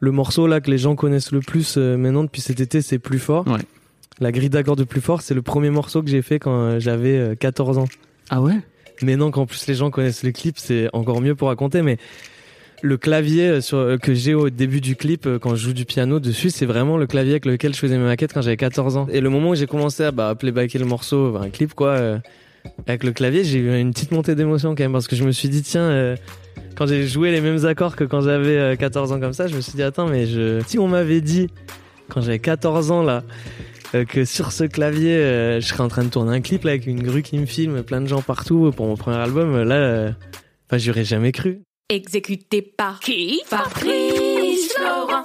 Le morceau là que les gens connaissent le plus euh, maintenant depuis cet été, c'est Plus fort. Ouais. La grille d'accords de Plus fort, c'est le premier morceau que j'ai fait quand euh, j'avais euh, 14 ans. Ah ouais? Mais non, qu'en plus les gens connaissent le clip, c'est encore mieux pour raconter. Mais le clavier euh, sur, euh, que j'ai au début du clip, euh, quand je joue du piano dessus, c'est vraiment le clavier avec lequel je faisais mes maquettes quand j'avais 14 ans. Et le moment où j'ai commencé à bah, playbacker le morceau, bah, un clip quoi, euh, avec le clavier, j'ai eu une petite montée d'émotion quand même parce que je me suis dit tiens. euh, quand j'ai joué les mêmes accords que quand j'avais euh, 14 ans comme ça, je me suis dit attends mais je si on m'avait dit quand j'avais 14 ans là euh, que sur ce clavier euh, je serais en train de tourner un clip là avec une grue qui me filme, plein de gens partout pour mon premier album, euh, là euh, enfin j'aurais jamais cru. Exécuté par qui? Fabrice Florent.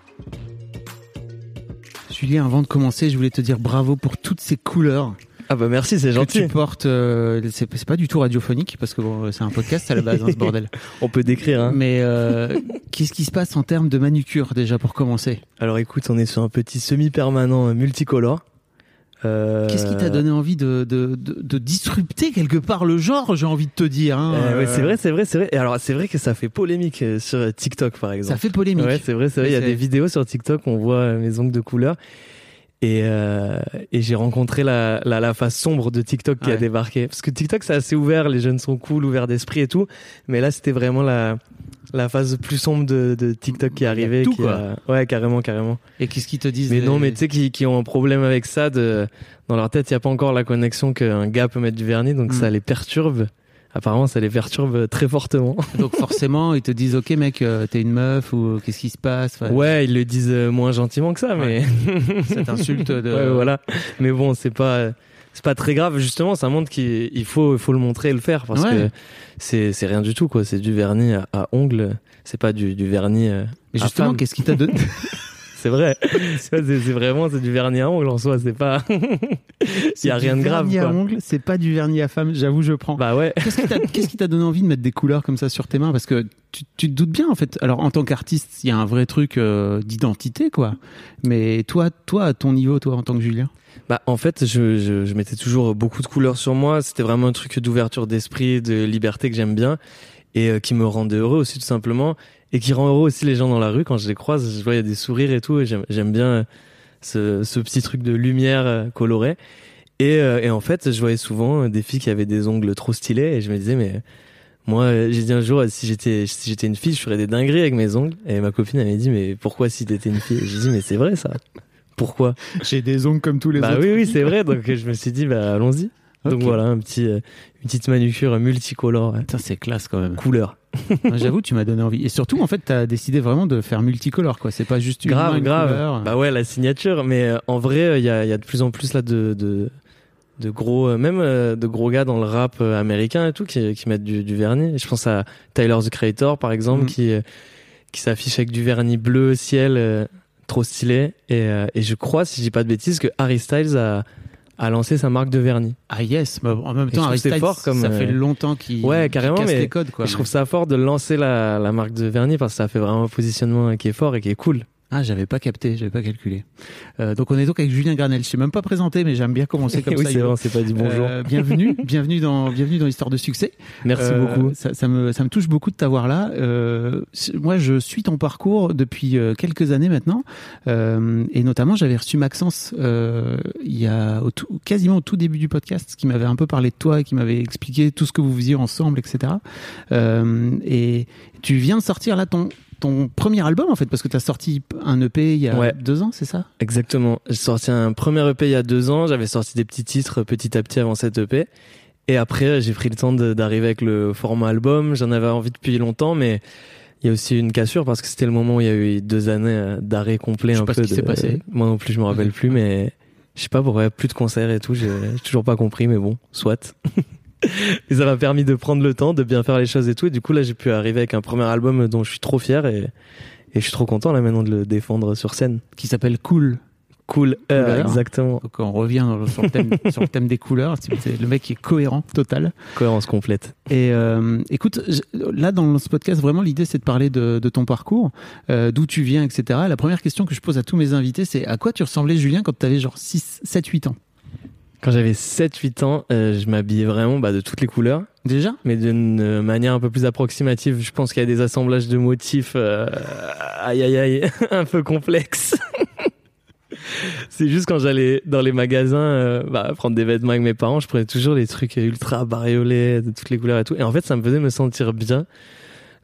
Julien, avant de commencer, je voulais te dire bravo pour toutes ces couleurs Ah bah merci, c'est que gentil. tu portes. euh, c'est c'est pas du tout radiophonique parce que bon, c'est un podcast à la base, hein, ce bordel. On peut décrire hein. Mais euh, qu'est-ce qui se passe en termes de manucure déjà pour commencer? Alors écoute, on est sur un petit semi-permanent euh, multicolore. Euh, Qu'est-ce qui t'a donné envie de, de, de, de disrupter quelque part le genre J'ai envie de te dire. Hein, Euh, ouais, Euh, c'est vrai, c'est vrai, c'est vrai. Et alors, c'est vrai que ça fait polémique euh, sur euh, TikTok, par exemple. Ça fait polémique. Ouais, c'est vrai, c'est vrai. Il y a des vidéos sur TikTok où on voit euh, mes ongles de couleur. Et, euh, et j'ai rencontré la, la, la face sombre de TikTok qui a débarqué. Parce que TikTok, c'est assez ouvert, les jeunes sont cool, ouverts d'esprit et tout. Mais là, c'était vraiment la, la phase plus sombre de, de TikTok qui Il y a arrivait. tout, qui a- Ouais, carrément, carrément. Et qu'est-ce qu'ils te disent Mais les- non, mais tu sais, qui, qui ont un problème avec ça, de, dans leur tête, il n'y a pas encore la connexion qu'un gars peut mettre du vernis, donc Mm. ça les perturbe. Apparemment, ça les perturbe très fortement. Donc forcément, ils te disent ok mec, euh, t'es une meuf ou euh, qu'est-ce qui se passe? Enfin, Ouais, ils le disent euh, moins gentiment que ça, mais. Cette insulte de. ouais, voilà. Mais bon, c'est pas. C'est pas très grave, justement, ça montre qu'il il faut, il faut le montrer et le faire parce Ouais. que c'est, c'est rien du tout, quoi. C'est du vernis à, à ongles, c'est pas du, du vernis. euh, Mais à justement, qu'est-ce qui t'a donné C'est vrai. c'est, vraiment, c'est du vernis à ongles en soi, c'est pas. Il y a rien de grave, Vernis à ongles, c'est pas du vernis à femme. J'avoue, je prends. Bah ouais. Qu'est-ce qui t'a donné envie de mettre des couleurs comme ça sur tes mains? Parce que tu, tu te doutes bien, en fait. Alors, en tant qu'artiste, il y a un vrai truc euh, d'identité, quoi. Mais toi, toi, à ton niveau, toi, en tant que Julien? Bah, en fait, je, je, je mettais toujours beaucoup de couleurs sur moi. C'était vraiment un truc d'ouverture d'esprit, de liberté que j'aime bien et euh, qui me rendait heureux aussi, tout simplement. Et qui rend heureux aussi les gens dans la rue. Quand je les croise, je vois, il y a des sourires et tout. Et j'aime, j'aime bien euh, ce, ce petit truc de lumière euh, colorée. Et, euh, et en fait, je voyais souvent des filles qui avaient des ongles trop stylés. Et je me disais, mais moi, j'ai dit un jour, si j'étais, si j'étais une fille, je ferais des dingueries avec mes ongles. Et ma copine, elle m'a dit, mais pourquoi si t'étais une fille? J'ai dit, mais c'est vrai, ça. Pourquoi? J'ai des ongles comme tous les Bah autres. oui, oui, c'est vrai. Donc je me suis dit, bah allons-y. Donc voilà, un petit, une petite manucure multicolore. Putain, c'est classe quand même. couleur. Moi, J'avoue, tu m'as donné envie. Et surtout, en fait, t'as décidé vraiment de faire multicolore, quoi. C'est pas juste une main, Grave, une grave. couleur. Bah ouais, la signature. Mais euh, en vrai, il y a, il y a de plus en plus là de, de, de gros, euh, même euh, de gros gars dans le rap euh, américain et tout qui, qui mettent du, du vernis. Je pense à Tyler the Creator par exemple Mhm. qui, euh, qui s'affiche avec du vernis bleu ciel, euh, trop stylé. Et, euh, et je crois, si je dis pas de bêtises, que Harry Styles a, a lancé sa marque de vernis. Ah yes, mais en même temps, Styles, fort comme, ça euh, fait longtemps qu'il Ouais, carrément, casse mais les codes, quoi. Je trouve ça fort de lancer la, la marque de vernis parce que ça fait vraiment un positionnement qui est fort et qui est cool. Ah, j'avais pas capté, j'avais pas calculé. Euh, donc on est donc avec Julien Granel. Je sais même pas présenté, mais j'aime bien commencer comme oui, ça. c'est vrai, c'est pas dit bonjour. Euh, bienvenue, bienvenue dans bienvenue dans l'histoire de succès. Merci Euh, beaucoup. Ça, ça me ça me touche beaucoup de t'avoir là. Euh, moi, je suis ton parcours depuis euh, quelques années maintenant, Euh, et notamment j'avais reçu Maxence euh, il y a au tout- quasiment au tout début du podcast, qui m'avait un peu parlé de toi et qui m'avait expliqué tout ce que vous faisiez ensemble, etc. Euh, et tu viens de sortir là ton ton premier album en fait parce que tu as sorti un EP il y a Ouais. deux ans, c'est ça? Exactement. J'ai sorti un premier EP il y a deux ans. J'avais sorti des petits titres petit à petit avant cet EP. Et après, j'ai pris le temps d'arriver avec le format album. J'en avais envie depuis longtemps, mais il y a aussi une cassure parce que c'était le moment où il y a eu deux années d'arrêt complet. Je sais un pas peu ce qui de- s'est passé. Moi non plus, je me rappelle plus, mais je sais pas pourquoi plus de concerts et tout. J'ai toujours pas compris, mais bon, soit. et ça m'a permis de prendre le temps, de bien faire les choses et tout. Et du coup, là, j'ai pu arriver avec un premier album dont je suis trop fier et, et je suis trop content là maintenant de le défendre sur scène. Qui s'appelle Cool. Cool, Couleur. exactement. Donc on revient sur le thème, sur le thème des couleurs. C'est le mec qui est cohérent, total. Cohérence complète. Et euh, écoute, là dans ce podcast, vraiment l'idée c'est de parler de, de ton parcours, euh, d'où tu viens, etc. La première question que je pose à tous mes invités, c'est à quoi tu ressemblais Julien quand tu avais genre 6, 7, 8 ans? Quand j'avais 7-8 ans, euh, je m'habillais vraiment bah, de toutes les couleurs, Déjà mais d'une euh, manière un peu plus approximative. Je pense qu'il y a des assemblages de motifs, euh, aïe aïe aïe, un peu complexes. C'est juste quand j'allais dans les magasins euh, bah, prendre des vêtements avec mes parents, je prenais toujours les trucs ultra bariolés, de toutes les couleurs et tout. Et en fait, ça me faisait me sentir bien.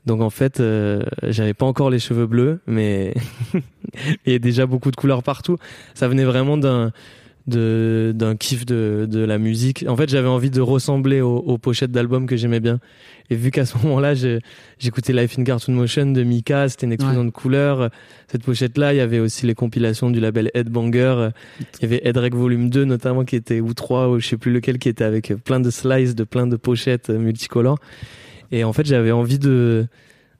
Donc en fait, euh, j'avais pas encore les cheveux bleus, mais il y a déjà beaucoup de couleurs partout. Ça venait vraiment d'un de d'un kiff de de la musique. En fait, j'avais envie de ressembler aux, aux pochettes d'albums que j'aimais bien. Et vu qu'à ce moment-là, j'écoutais Life in Cartoon Motion de Mika, c'était une explosion de couleurs. Cette pochette-là, il y avait aussi les compilations du label Headbanger. Il y avait Headrec Volume 2 notamment qui était ou 3 ou je sais plus lequel qui était avec plein de slices de plein de pochettes multicolores. Et en fait, j'avais envie de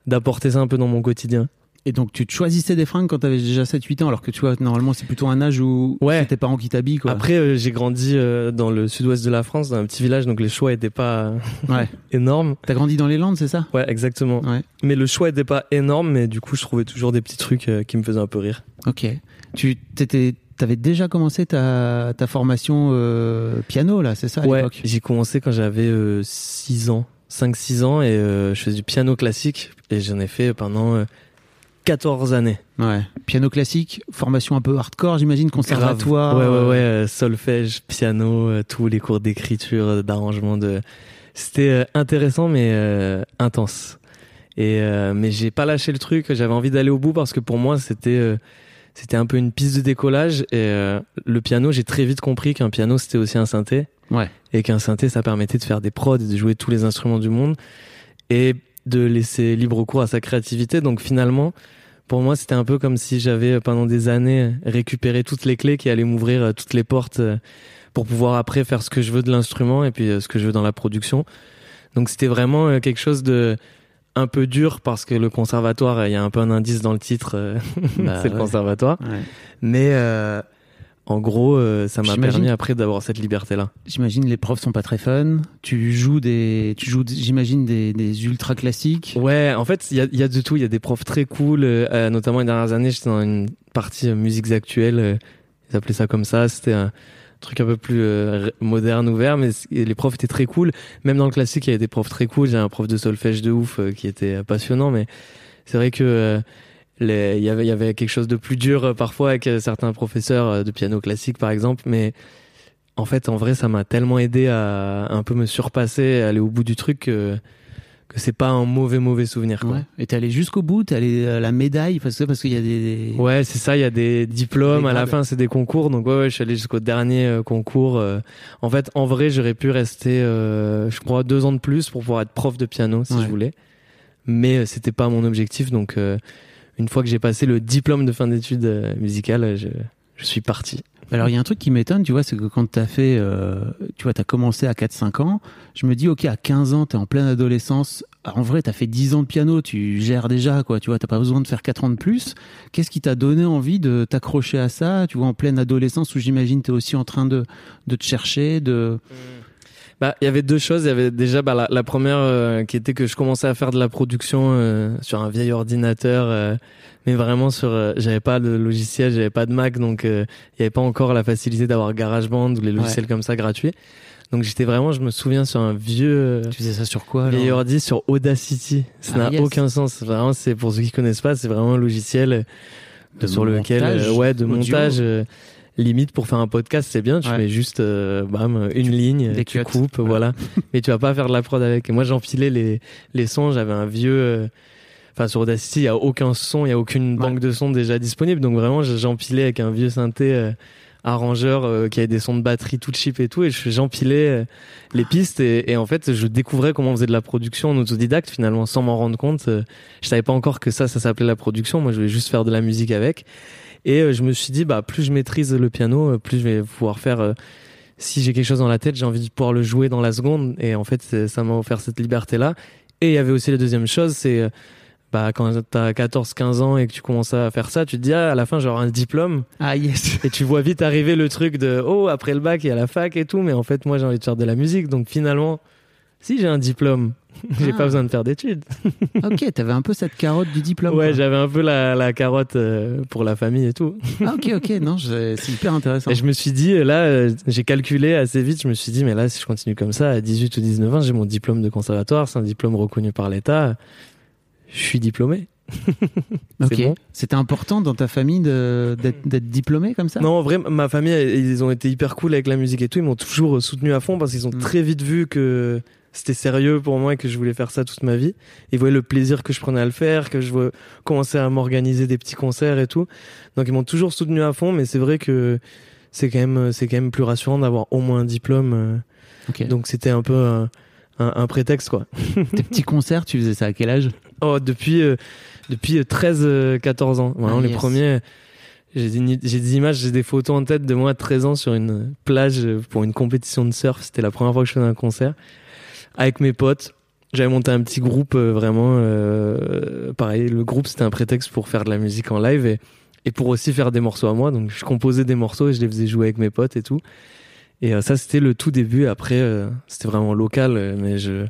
d'apporter ça un peu dans mon quotidien. Et donc tu te choisissais des fringues quand tu avais déjà 7, 8 ans, alors que tu vois, normalement c'est plutôt un âge où Ouais. c'est tes parents qui t'habillent. Quoi. Après, euh, j'ai grandi euh, dans le sud-ouest de la France, dans un petit village, donc les choix étaient pas Ouais. énormes. T'as grandi dans les Landes, c'est ça? Ouais, exactement. Ouais. Mais le choix était pas énorme, mais du coup, je trouvais toujours des petits trucs euh, qui me faisaient un peu rire. Ok. Tu t'étais, t'avais déjà commencé ta, ta formation euh, piano là, c'est ça à ouais, l'époque? j'ai commencé quand j'avais 6 ans, 5-6 ans, et euh, je faisais du piano classique, et j'en ai fait pendant euh, 14 années. Ouais. Piano classique, formation un peu hardcore, j'imagine, conservatoire. Grave. Ouais, ouais, euh, ouais, euh, solfège, piano, euh, tous les cours d'écriture, d'arrangement, de. C'était intéressant, mais euh, intense. Et euh, mais j'ai pas lâché le truc. J'avais envie d'aller au bout parce que pour moi, c'était euh, c'était un peu une piste de décollage. Et le piano, j'ai très vite compris qu'un piano, c'était aussi un synthé. Ouais. Et qu'un synthé, ça permettait de faire des prods et de jouer tous les instruments du monde et de laisser libre cours à sa créativité. Donc finalement, pour moi, c'était un peu comme si j'avais euh, pendant des années récupéré toutes les clés qui allaient m'ouvrir euh, toutes les portes euh, pour pouvoir après faire ce que je veux de l'instrument et puis euh, ce que je veux dans la production. Donc c'était vraiment euh, quelque chose de un peu dur parce que le conservatoire, euh, il y a un peu un indice dans le titre, euh, Bah, c'est le conservatoire. Ouais. Mais euh, en gros, euh, ça m'a permis après d'avoir cette liberté-là. J'imagine les profs sont pas très fun. Tu joues des, tu joues, j'imagine des, des ultra classiques. Ouais, en fait, il y a, y a de tout. Il y a des profs très cool. euh, euh, notamment les dernières années, j'étais dans une partie musiques actuelles. euh, ils appelaient ça comme ça. C'était un truc un peu plus moderne, ouvert. Mais les profs étaient très cool. Même dans le classique, il y avait des profs très cool. J'ai un prof de solfège de ouf qui était passionnant. Mais c'est vrai que les- il y avait il y avait quelque chose de plus dur euh, parfois avec euh, certains professeurs euh, de piano classique, par exemple. Mais en fait, en vrai, ça m'a tellement aidé à un peu me surpasser, à aller au bout du truc. que que c'est pas un mauvais mauvais souvenir quoi. Ouais. Et t'es allé jusqu'au bout, t'es allé à la médaille parce que parce qu'il y a des, Ouais, c'est ça, il y a des diplômes, Des à la fin c'est des concours, donc ouais, ouais je suis allé jusqu'au dernier concours. En fait, en vrai, j'aurais pu rester, euh, je crois, deux ans de plus pour pouvoir être prof de piano si Ouais. je voulais, mais c'était pas mon objectif, donc euh, une fois que j'ai passé le diplôme de fin d'études euh, musicales, je, je suis parti. Alors il y a un truc qui m'étonne, tu vois, c'est que quand t'as fait, euh, tu vois, t'as commencé à 4-5 ans, je me dis, ok, à 15 ans, t'es en pleine adolescence, Ah, en vrai, t'as fait 10 ans de piano, tu gères déjà, quoi, tu vois, t'as pas besoin de faire 4 ans de plus. Qu'est-ce qui t'a donné envie de t'accrocher à ça, tu vois, en pleine adolescence où j'imagine t'es aussi en train de, de te chercher, de... Bah, il y avait deux choses. Il y avait déjà bah, la, la première euh, qui était que je commençais à faire de la production euh, sur un vieil ordinateur, euh, mais vraiment sur. euh, j'avais pas de logiciel, j'avais pas de Mac, donc euh, il y avait pas encore la facilité d'avoir GarageBand ou les logiciels comme ça gratuits. Donc j'étais vraiment, je me souviens sur un vieux euh, Tu faisais ça sur quoi vieil ordi sur Audacity. Ça Ah, n'a yes. aucun sens. Vraiment, c'est pour ceux qui connaissent pas, c'est vraiment un logiciel De sur lequel, montage ouais, de audio. montage. Limite pour faire un podcast, c'est bien. Tu Ouais. mets juste, euh, bam, une ligne, tu cuts. coupes, Voilà. voilà. Mais tu vas pas faire de la prod avec. Et moi, j'enfilais les les sons. J'avais un vieux. euh, Enfin, sur Audacity, il y a aucun son, il y a aucune Ouais. banque de sons déjà disponible. Donc vraiment, j'empilais avec un vieux synthé. euh, arrangeur qui avait des sons de batterie tout cheap et tout et je- j'empilais les pistes et, et en fait je découvrais comment on faisait de la production en autodidacte finalement sans m'en rendre compte je savais pas encore que ça ça s'appelait la production moi je voulais juste faire de la musique avec et euh, je me suis dit bah plus je maîtrise le piano euh, plus je vais pouvoir faire euh, si j'ai quelque chose dans la tête j'ai envie de pouvoir le jouer dans la seconde. Et en fait ça m'a offert cette liberté là et il y avait aussi la deuxième chose c'est bah quand t'as 14 15 ans et que tu commences à faire ça tu te dis ah, à la fin j'aurai un diplôme. Ah yes. et tu vois vite arriver le truc de oh après le bac il y a la fac et tout. Mais en fait moi j'ai envie de faire de la musique. Donc finalement si j'ai un diplôme j'ai Ah. pas besoin de faire d'études ok, t'avais un peu cette carotte du diplôme. ouais j'avais un peu la, la carotte euh, pour la famille et tout Ah, ok, ok, non, c'est hyper intéressant. et je me suis dit euh, là euh, j'ai calculé assez vite je me suis dit mais là si je continue comme ça à 18 ou 19 ans j'ai mon diplôme de conservatoire c'est un diplôme reconnu par l'État je suis diplômé Ok. bon. C'était important dans ta famille d'être diplômé comme ça? Non, en vrai, ma famille, ils ont été hyper cool avec la musique et tout. Ils m'ont toujours soutenu à fond parce qu'ils ont Mm. très vite vu que c'était sérieux pour moi et que je voulais faire ça toute ma vie. Ils voyaient le plaisir que je prenais à le faire, que je commençais à m'organiser des petits concerts et tout. Donc ils m'ont toujours soutenu à fond, mais c'est vrai que c'est quand même, c'est quand même plus rassurant d'avoir au moins un diplôme. euh. Donc c'était un peu un, un- un prétexte quoi. Tes petits concerts, tu faisais ça à quel âge? Oh, depuis, euh, depuis 13-14 ans. Vraiment, Ah, les yes. premiers. J'ai des, des images, j'ai des photos en tête de moi à 13 ans sur une plage euh, pour une compétition de surf. C'était la première fois que je faisais un concert. Avec mes potes. J'avais monté un petit groupe euh, vraiment. euh, pareil, le groupe c'était un prétexte pour faire de la musique en live et, et pour aussi faire des morceaux à moi. Donc je composais des morceaux et je les faisais jouer avec mes potes et tout. Et euh, ça c'était le tout début. Après, c'était vraiment local, mais je.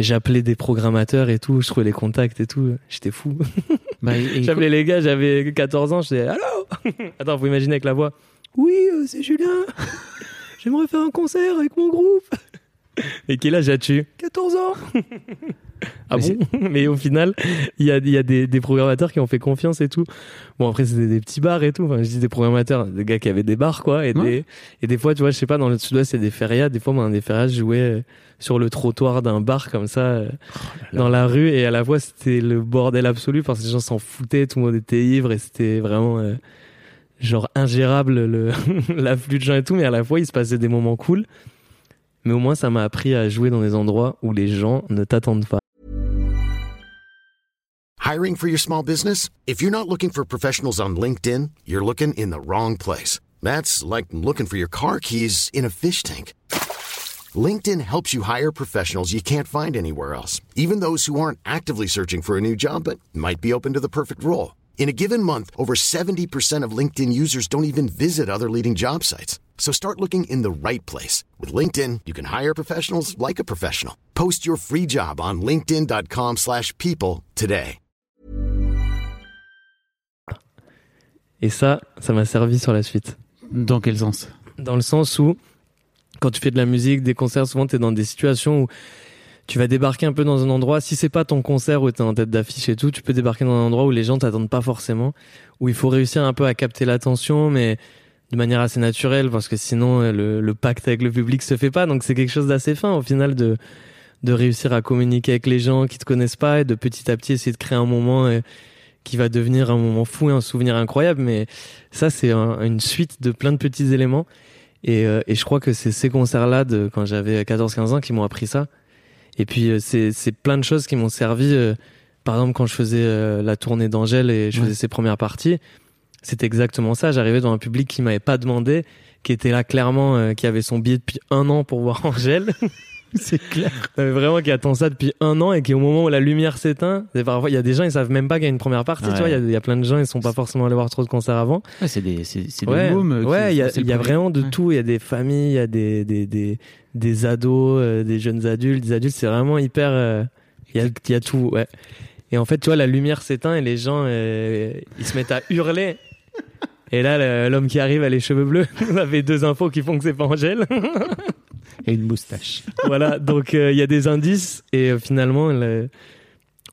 J'appelais des programmateurs et tout, je trouvais les contacts et tout, j'étais fou. Bah, J'appelais les gars, j'avais 14 ans, je disais Allô? Attends, vous imaginez avec la voix Oui, c'est Julien. J'aimerais faire un concert avec mon groupe. Et quel âge as-tu 14 ans. ah Mais bon Mais au final, il y a, il y a des, des programmateurs qui ont fait confiance et tout. Bon, après, c'était des petits bars et tout. Enfin, je dis des programmateurs, des gars qui avaient des bars, quoi. Et, Ouais. des, et des fois, tu vois, je sais pas, dans le sud-ouest, il y a des férias. Des fois, moi, dans des férias, je jouais euh, sur le trottoir d'un bar comme ça, euh, dans la rue. Et à la fois, c'était le bordel absolu parce que les gens s'en foutaient, tout le monde était ivre et c'était vraiment euh, genre ingérable le l'afflux de gens et tout. Mais à la fois, il se passait des moments cool. Mais au moins, ça m'a appris à jouer dans des endroits où les gens ne t'attendent pas. Hiring for your small business? If you're not looking for professionals on LinkedIn, you're looking in the wrong place. That's like looking for your car keys in a fish tank. LinkedIn helps you hire professionals you can't find anywhere else, even those who aren't actively searching for a new job but might be open to the perfect role. In a given month, over 70% of LinkedIn users don't even visit other leading job sites. So start looking in the right place. With LinkedIn, you can hire professionals like a professional. Post your free job on linkedin.com/people slash people today. Et ça, ça m'a servi sur la suite. Dans quel sens? Dans le sens où, quand tu fais de la musique, des concerts, souvent tu es dans des situations où tu vas débarquer un peu dans un endroit, si c'est pas ton concert où tu es en tête d'affiche et tout, tu peux débarquer dans un endroit où les gens t'attendent pas forcément, où il faut réussir un peu à capter l'attention, mais de manière assez naturelle, parce que sinon euh, le, pacte avec le public se fait pas, donc c'est quelque chose d'assez fin au final de de réussir à communiquer avec les gens qui te connaissent pas et de petit à petit essayer de créer un moment euh, qui va devenir un moment fou et un souvenir incroyable, mais ça c'est un- une suite de plein de petits éléments. Et, euh, et je crois que c'est ces concerts-là de quand j'avais 14-15 ans qui m'ont appris ça. Et puis euh, c'est c'est plein de choses qui m'ont servi. euh, par exemple, quand je faisais euh, la tournée d'Angèle et je Ouais. faisais ses premières parties, c'était exactement ça. J'arrivais dans un public qui m'avait pas demandé, qui était là clairement, euh, qui avait son billet depuis un an pour voir Angèle. C'est clair. Vraiment qui attend ça depuis un an et qui au moment où la lumière s'éteint, parfois il y a des gens ils savent même pas qu'il y a une première partie, tu vois, il y a- il y, a plein de gens ils sont pas forcément allés voir trop de concerts avant. Ouais, c'est des, c'est, c'est Ouais, des mômes. euh, ouais, il y a, y vraiment de tout. Il y a des familles, il y a des des des, des ados, euh, des jeunes adultes, des adultes. C'est vraiment hyper. euh, Il y a il y a tout. Ouais. Et en fait, tu vois, la lumière s'éteint et les gens euh, ils se mettent à hurler. Et là, l'homme qui arrive a les cheveux bleus. On avait deux infos qui font que c'est pas Angèle. Et une moustache. voilà. Donc euh, il y a des indices et euh, finalement. le-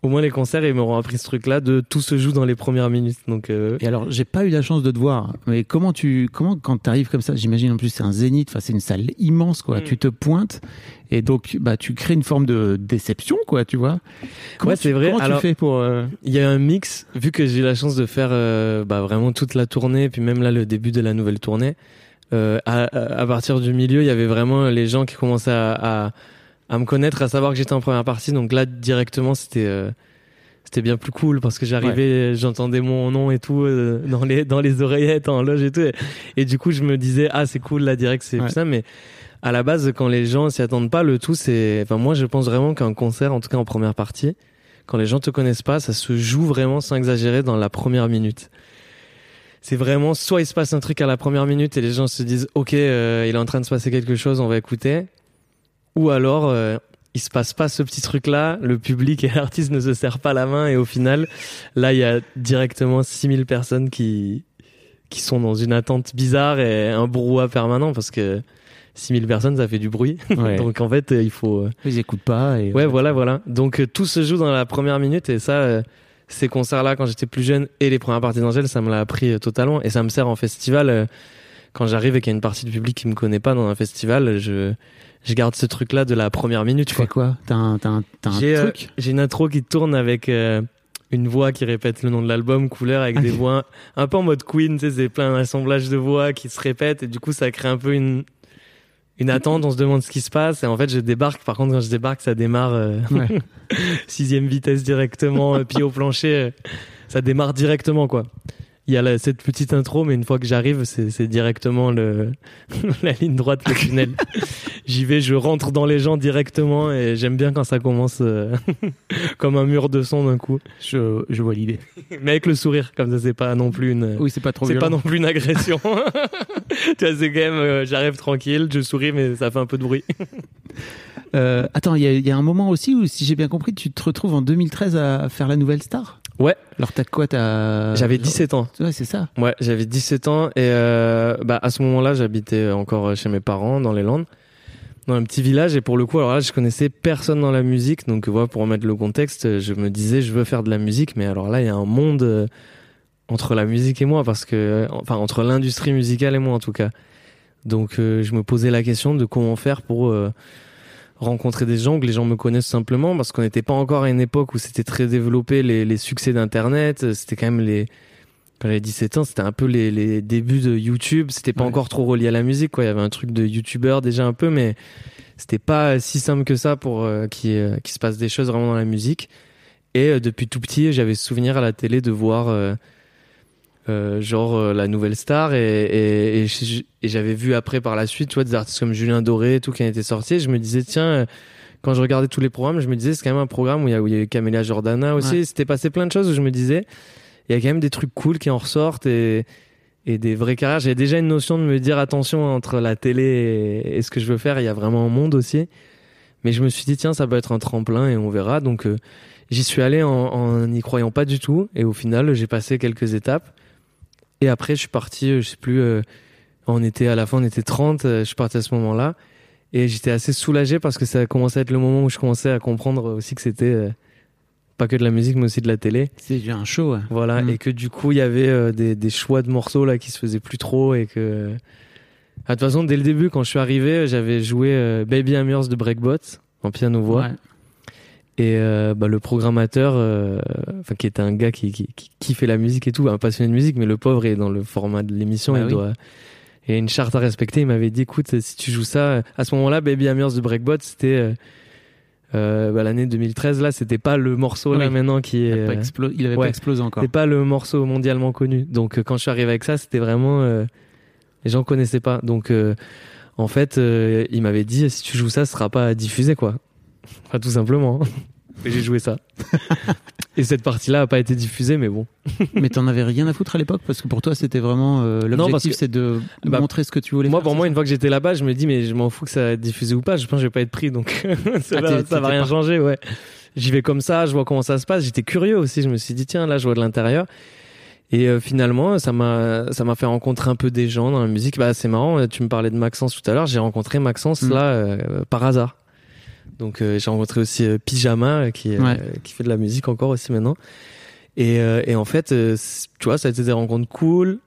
Au moins les concerts, ils m'auront appris ce truc-là de tout se joue dans les premières minutes. Donc euh, Et alors, j'ai pas eu la chance de te voir, mais comment tu, comment quand t'arrives comme ça, j'imagine en plus c'est un zénith, enfin c'est une salle immense quoi. Mm. Tu te pointes et donc bah tu crées une forme de déception quoi, tu vois. Comment Ouais, tu- c'est vrai. Comment Alors- tu fais pour euh, Il y a un mix, vu que j'ai eu la chance de faire euh, bah, vraiment toute la tournée, puis même là le début de la nouvelle tournée. Euh, à, à partir du milieu, il y avait vraiment les gens qui commençaient à, à, à me connaître, à savoir que j'étais en première partie. Donc là, directement, c'était euh, c'était bien plus cool parce que j'arrivais, j'entendais mon nom et tout euh, dans les dans les oreillettes en loge et tout. Et, et du coup, je me disais ah c'est cool là direct, c'est Ouais. ça. Mais à la base, quand les gens s'y attendent pas, le tout c'est, enfin moi je pense vraiment qu'un concert, en tout cas en première partie, quand les gens te connaissent pas, ça se joue vraiment sans exagérer dans la première minute. C'est vraiment soit il se passe un truc à la première minute et les gens se disent ok euh, il est en train de se passer quelque chose, on va écouter, ou alors euh, il se passe pas ce petit truc là, le public et l'artiste ne se serrent pas la main et au final là il y a directement 6000 personnes qui qui sont dans une attente bizarre et un brouhaha permanent parce que 6000 personnes ça fait du bruit. ouais. Donc en fait euh, il faut ils écoutent pas et Ouais, voilà, voilà. Donc tout se joue dans la première minute et ça, ces concerts-là, quand j'étais plus jeune et les premières parties d'Angèle, ça me l'a appris euh, totalement et ça me sert en festival. euh, quand j'arrive et qu'il y a une partie du public qui me connaît pas dans un festival, je je garde ce truc-là de la première minute. Tu quoi. fais quoi? T'as un, t'as un, t'as un J'ai euh, truc? j'ai une intro qui tourne avec euh, une voix qui répète le nom de l'album, couleur, avec des voix un peu en mode Queen, tu sais, c'est plein d'assemblage de voix qui se répètent et du coup ça crée un peu une une attente, on se demande ce qui se passe et en fait je débarque. Par contre quand je débarque, ça démarre euh, Ouais. sixième vitesse directement, euh, pied au plancher, euh, ça démarre directement quoi. Il y a la- cette petite intro, mais une fois que j'arrive, c'est directement le la ligne droite, le tunnel. J'y vais, je rentre dans les gens directement et j'aime bien quand ça commence euh, comme un mur de son d'un coup. Je, je vois l'idée. Mais avec le sourire, comme ça c'est pas non plus une. Oui, c'est pas trop C'est pas non plus une agression. tu vois, c'est quand même, euh, j'arrive tranquille, je souris, mais ça fait un peu de bruit. Euh, attends, il y y a un moment aussi où, si j'ai bien compris, tu te retrouves en 2013 à faire la nouvelle star? Ouais. Alors t'as quoi T'as J'avais 17 ans. Ouais, c'est ça. Ouais, j'avais 17 ans et euh, bah à ce moment-là, j'habitais encore chez mes parents dans les Landes, dans un petit village et pour le coup, alors là, je connaissais personne dans la musique, donc voilà, pour remettre le contexte, je me disais je veux faire de la musique, mais alors là, il y a un monde euh, entre la musique et moi parce que euh, enfin entre l'industrie musicale et moi en tout cas. Donc euh, je me posais la question de comment faire pour euh, rencontrer des gens, que les gens me connaissent simplement, parce qu'on n'était pas encore à une époque où c'était très développé les, les succès d'Internet, c'était quand même les... Quand j'avais 17 ans, c'était un peu les, les débuts de YouTube, c'était pas Ouais. encore trop relié à la musique, quoi. Il y avait un truc de YouTuber déjà un peu, mais c'était pas si simple que ça pour euh, qu'il ait- qu'il se passe des choses vraiment dans la musique. Et euh, depuis tout petit, j'avais souvenir à la télé de voir euh, genre euh, la nouvelle star et, et, et j'avais vu après par la suite tu vois des artistes comme Julien Doré et tout qui en étaient sortis. Et je me disais tiens euh, quand je regardais tous les programmes je me disais c'est quand même un programme où il y a, où il y a eu Camélia Jordana aussi. Ouais. c'était passé plein de choses où je me disais il y a quand même des trucs cool qui en ressortent et et des vraies carrières. J'avais déjà une notion de me dire attention entre la télé et, ce que je veux faire il y a vraiment un monde aussi. Mais je me suis dit tiens ça peut être un tremplin et on verra. Donc euh, j'y suis allé en en n'y croyant pas du tout. Et au final j'ai passé quelques étapes et après, je suis parti, euh, je sais plus, euh, on était à la fin, on était 30, euh, je suis parti à ce moment-là. Et j'étais assez soulagé parce que ça a commencé à être le moment où je commençais à comprendre aussi que c'était euh, pas que de la musique, mais aussi de la télé. C'est un show. ouais. Voilà. Mm. Et que du coup, il y avait euh, des, des choix de morceaux là qui se faisaient plus trop et que. Ah, De toute façon, dès le début, quand je suis arrivé, j'avais joué Baby I'm Yours de Breakbot en piano-voix. Ouais. Et euh, bah, le programmateur, euh, enfin qui était un gars qui, qui, qui kiffait la musique et tout, un passionné de musique, mais le pauvre est dans le format de l'émission, Bah il oui. doit. Il y a une charte à respecter. Il m'avait dit, écoute, si tu joues ça, à ce moment-là, Baby Yours de Breakbot, c'était euh, euh, bah, l'année 2013. Là, c'était pas le morceau là maintenant qui Il est. avait, pas, euh, il avait ouais. pas explosé encore. c'était pas le morceau mondialement connu. Donc euh, quand je suis arrivé avec ça, c'était vraiment euh, les gens connaissaient pas. Donc euh, en fait, euh, il m'avait dit si tu joues ça, ce sera pas diffusé, quoi. Enfin, tout simplement. j'ai joué ça. Et cette partie-là a pas été diffusée, mais bon. Mais t'en avais rien à foutre à l'époque parce que pour toi c'était vraiment euh, l'objectif c'est de Bah, montrer ce que tu voulais Moi, faire, pour moi, une fois que j'étais là-bas, je me dis, mais je m'en fous que ça va être diffusé ou pas. Je pense que je vais pas être pris, donc ça, Ah, va, ça va rien pas- changer, ouais. J'y vais comme ça, je vois comment ça se passe. J'étais curieux aussi. Je me suis dit, tiens, là, je vois de l'intérieur. Et euh, finalement, ça m'a, ça m'a fait rencontrer un peu des gens dans la musique. Bah, c'est marrant. Tu me parlais de Maxence tout à l'heure. J'ai rencontré Maxence Mm. là euh, par hasard. Donc, euh, j'ai rencontré aussi euh, Pyjama euh, qui, euh, Ouais. qui fait de la musique encore aussi maintenant. Et, euh, et en fait, euh, tu vois, ça a été des rencontres cool.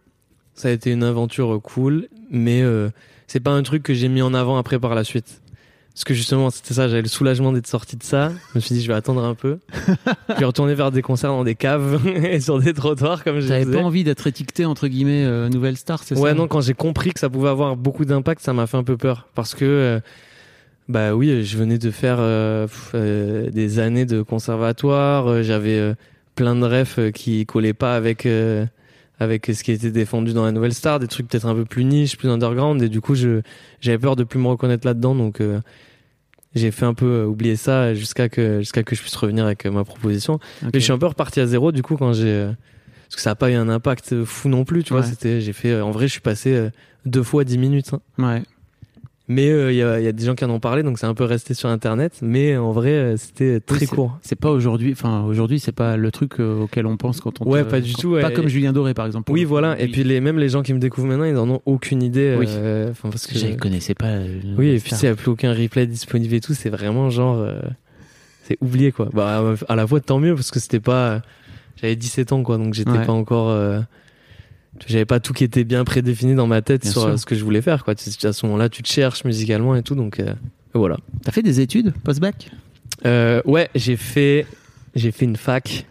Ça a été une aventure cool, mais euh, c'est pas un truc que j'ai mis en avant après par la suite. Parce que justement, c'était ça, j'avais le soulagement d'être sorti de ça. Je me suis dit, je vais attendre un peu. vais retourner faire des concerts dans des caves et sur des trottoirs, comme je T'avais pas envie d'être étiqueté entre guillemets euh, nouvelle star, c'est ça? Ouais, non, quand j'ai compris que ça pouvait avoir beaucoup d'impact, ça m'a fait un peu peur. Parce que, euh, bah oui, je venais de faire euh, pff, euh, des années de conservatoire, euh, j'avais plein de refs qui collaient pas avec, euh, avec ce qui était défendu dans la nouvelle star, des trucs peut-être un peu plus niche, plus underground, et du coup, je, j'avais peur de plus me reconnaître là-dedans, donc euh, j'ai fait un peu oublier ça jusqu'à que, jusqu'à que je puisse revenir avec ma proposition. Ok. Mais je suis un peu reparti à zéro du coup quand j'ai euh, parce que ça a pas eu un impact fou non plus, tu vois. C'était, j'ai fait, euh, en vrai, je suis passé deux fois 10 minutes. hein. Ouais. Mais euh, il y, a, il y a des gens qui en ont parlé, donc c'est un peu resté sur Internet. Mais en vrai, euh, c'était très Oui, court. C'est pas aujourd'hui, enfin aujourd'hui c'est pas le truc euh, auquel on pense quand on. Ouais, pas du quand- tout. Pas comme Julien Doré par exemple. Oui, voilà. Et puis les, même les gens qui me découvrent maintenant, ils en ont aucune idée. Oui. euh, parce que je connaissais pas. euh, oui, et puis s'il n'y a plus aucun replay disponible et tout, c'est vraiment genre, euh, c'est oublié quoi. Bah à la fois tant mieux parce que c'était pas, j'avais 17 ans quoi, donc j'étais Ouais. pas encore, euh, j'avais pas tout qui était bien prédéfini dans ma tête Bien sur sûr. euh, ce que je voulais faire quoi. À ce moment-là, tu te cherches musicalement et tout, donc euh, voilà. T'as fait des études post-bac? Euh, ouais, j'ai fait, j'ai fait une fac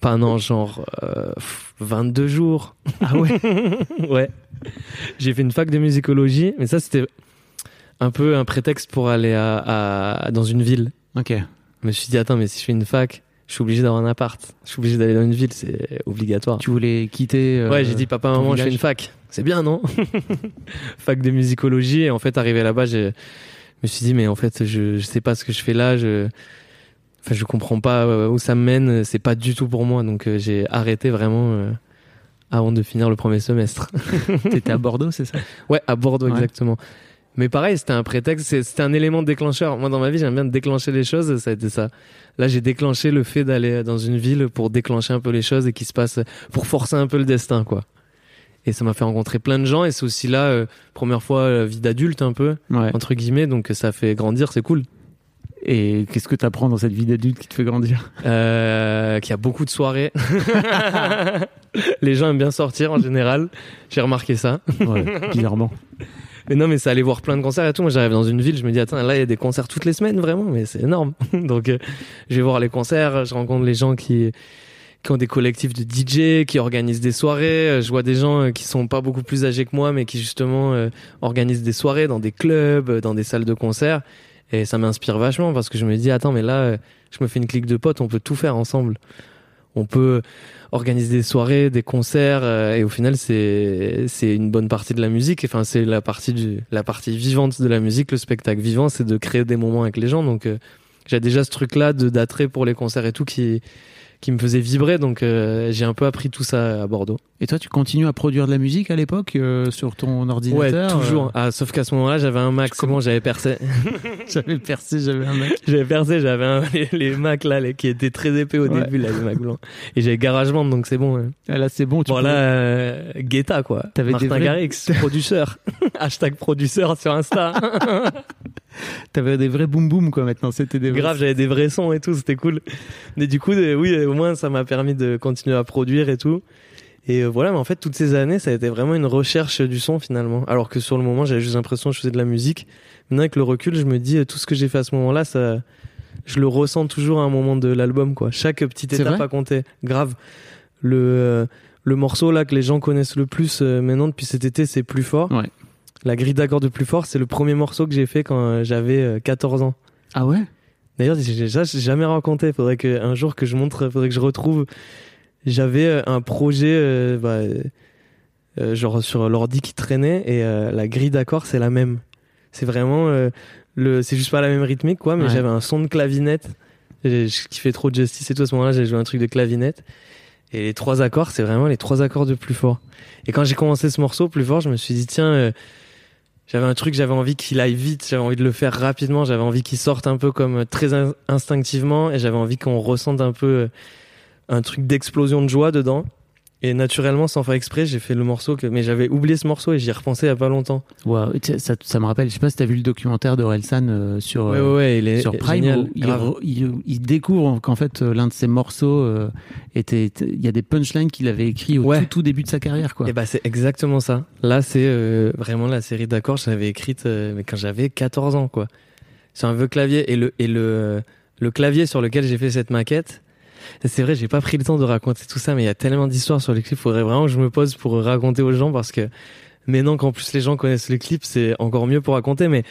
pendant genre euh, 22 jours. Ah ouais? ouais. J'ai fait une fac de musicologie, mais ça c'était un peu un prétexte pour aller à, à- dans une ville. ok. Je me suis dit attends, mais si je fais une fac, je suis obligé d'avoir un appart. Je suis obligé d'aller dans une ville, c'est obligatoire. Tu voulais quitter. euh, ouais, j'ai dit papa maman, je fais village. une fac. C'est bien, non? Fac de musicologie et en fait arrivé là-bas, je me suis dit mais en fait je je sais pas ce que je fais là, je enfin je comprends pas euh, où ça me mène, c'est pas du tout pour moi donc euh, j'ai arrêté vraiment euh, avant de finir le premier semestre. T'étais à Bordeaux, c'est ça? Ouais, à Bordeaux, Ouais. exactement. Mais pareil, c'était un prétexte, c'était un élément déclencheur. Moi, dans ma vie, j'aime bien déclencher les choses, ça a été ça. Là, j'ai déclenché le fait d'aller dans une ville pour déclencher un peu les choses et qui se passe, pour forcer un peu le destin, quoi. Et ça m'a fait rencontrer plein de gens et c'est aussi là, euh, première fois, euh, vie d'adulte un peu, Ouais. entre guillemets, donc ça fait grandir, c'est cool. Et qu'est-ce que t'apprends dans cette vie d'adulte qui te fait grandir? Euh, qu'il y a beaucoup de soirées. les gens aiment bien sortir en général. J'ai remarqué ça. Ouais, bizarrement. Mais non, mais c'est aller voir plein de concerts et tout. Moi, j'arrive dans une ville, je me dis, attends, là, il y a des concerts toutes les semaines, vraiment, mais c'est énorme. Donc, euh, je vais voir les concerts, je rencontre les gens qui, qui ont des collectifs de DJ, qui organisent des soirées. Euh, Je vois des gens euh, qui sont pas beaucoup plus âgés que moi, mais qui justement organisent des soirées dans des clubs, dans des salles de concert. Et ça m'inspire vachement parce que je me dis, attends, mais là, je me fais une clique de potes, on peut tout faire ensemble. On peut organiser des soirées, des concerts, euh, et au final, c'est c'est une bonne partie de la musique. Enfin, c'est la partie du la partie vivante de la musique, le spectacle vivant, c'est de créer des moments avec les gens. Donc, euh, j'ai déjà ce truc-là de d'attrait pour les concerts et tout qui qui me faisait vibrer. Donc, euh, j'ai un peu appris tout ça à Bordeaux. Et toi, tu continues à produire de la musique à l'époque euh, sur ton ordinateur ouais, toujours. euh, Ah, sauf qu'à ce moment-là, j'avais un Mac. C'est bon, j'avais percé. J'avais percé, j'avais un mec. j'avais percé. J'avais un- les, les Macs là, les, qui étaient très épais au Ouais. début là, les Macs blancs. Et j'avais GarageBand, donc c'est bon. Ah, là, c'est bon. Tu Bon peux- là, euh, Guetta quoi. T'avais des Martin vrais- Garrix, produceur. Hashtag produceur sur Insta. T'avais des vrais boom boom quoi maintenant. C'était des vrais- Grave, j'avais des vrais sons et tout, c'était cool. Mais du coup, euh, oui, euh, au moins ça m'a permis de continuer à produire et tout. Et euh, voilà, mais en fait, toutes ces années, ça a été vraiment une recherche du son finalement. Alors que sur le moment, j'avais juste l'impression que je faisais de la musique. Maintenant, avec le recul, je me dis, euh, tout ce que j'ai fait à ce moment-là, ça, je le ressens toujours à un moment de l'album, quoi. Chaque petite étape a compté. Grave. Le, euh, le morceau là que les gens connaissent le plus euh, maintenant depuis cet été, c'est Plus Fort. Ouais. La grille d'accords de Plus Fort, c'est le premier morceau que j'ai fait quand euh, j'avais euh, 14 ans. Ah ouais? D'ailleurs, j'ai jamais raconté. Faudrait que un jour que je montre, faudrait que je retrouve. J'avais euh, un projet, euh, bah, euh, euh, genre sur l'ordi qui traînait et euh, la grille d'accords c'est la même. C'est vraiment euh, le, c'est juste pas la même rythmique quoi, mais Ouais. j'avais un son de clavinette. Je kiffais trop Justice et tout à ce moment-là, j'ai joué un truc de clavinette. Et les trois accords, c'est vraiment les trois accords de plus fort. Et quand j'ai commencé ce morceau plus fort, je me suis dit tiens, euh, j'avais un truc, j'avais envie qu'il aille vite, j'avais envie de le faire rapidement, j'avais envie qu'il sorte un peu comme euh, très in- instinctivement, et j'avais envie qu'on ressente un peu euh, un truc d'explosion de joie dedans. Et naturellement, sans faire exprès, j'ai fait le morceau que, mais j'avais oublié ce morceau et j'y ai repensé il y a pas longtemps. Sais, ça, ça me rappelle, je sais pas si t'as vu le documentaire de Relsan euh, sur, Ouais, ouais, ouais, il est sur Prime, génial. où il, re- il, il découvre qu'en fait euh, l'un de ses morceaux euh, était, il y a des punchlines qu'il avait écrit au tout, tout début de sa carrière, quoi. Et bah, c'est exactement ça. Là, c'est euh, vraiment la série d'accords, je l'avais écrite mais quand j'avais 14 ans, quoi. Sur un vieux clavier et le, et le, le clavier sur lequel j'ai fait cette maquette. C'est vrai, j'ai pas pris le temps de raconter tout ça, mais il y a tellement d'histoires sur les clips. Faudrait vraiment que je me pose pour raconter aux gens parce que maintenant qu'en plus les gens connaissent le clip, c'est encore mieux pour raconter. Mais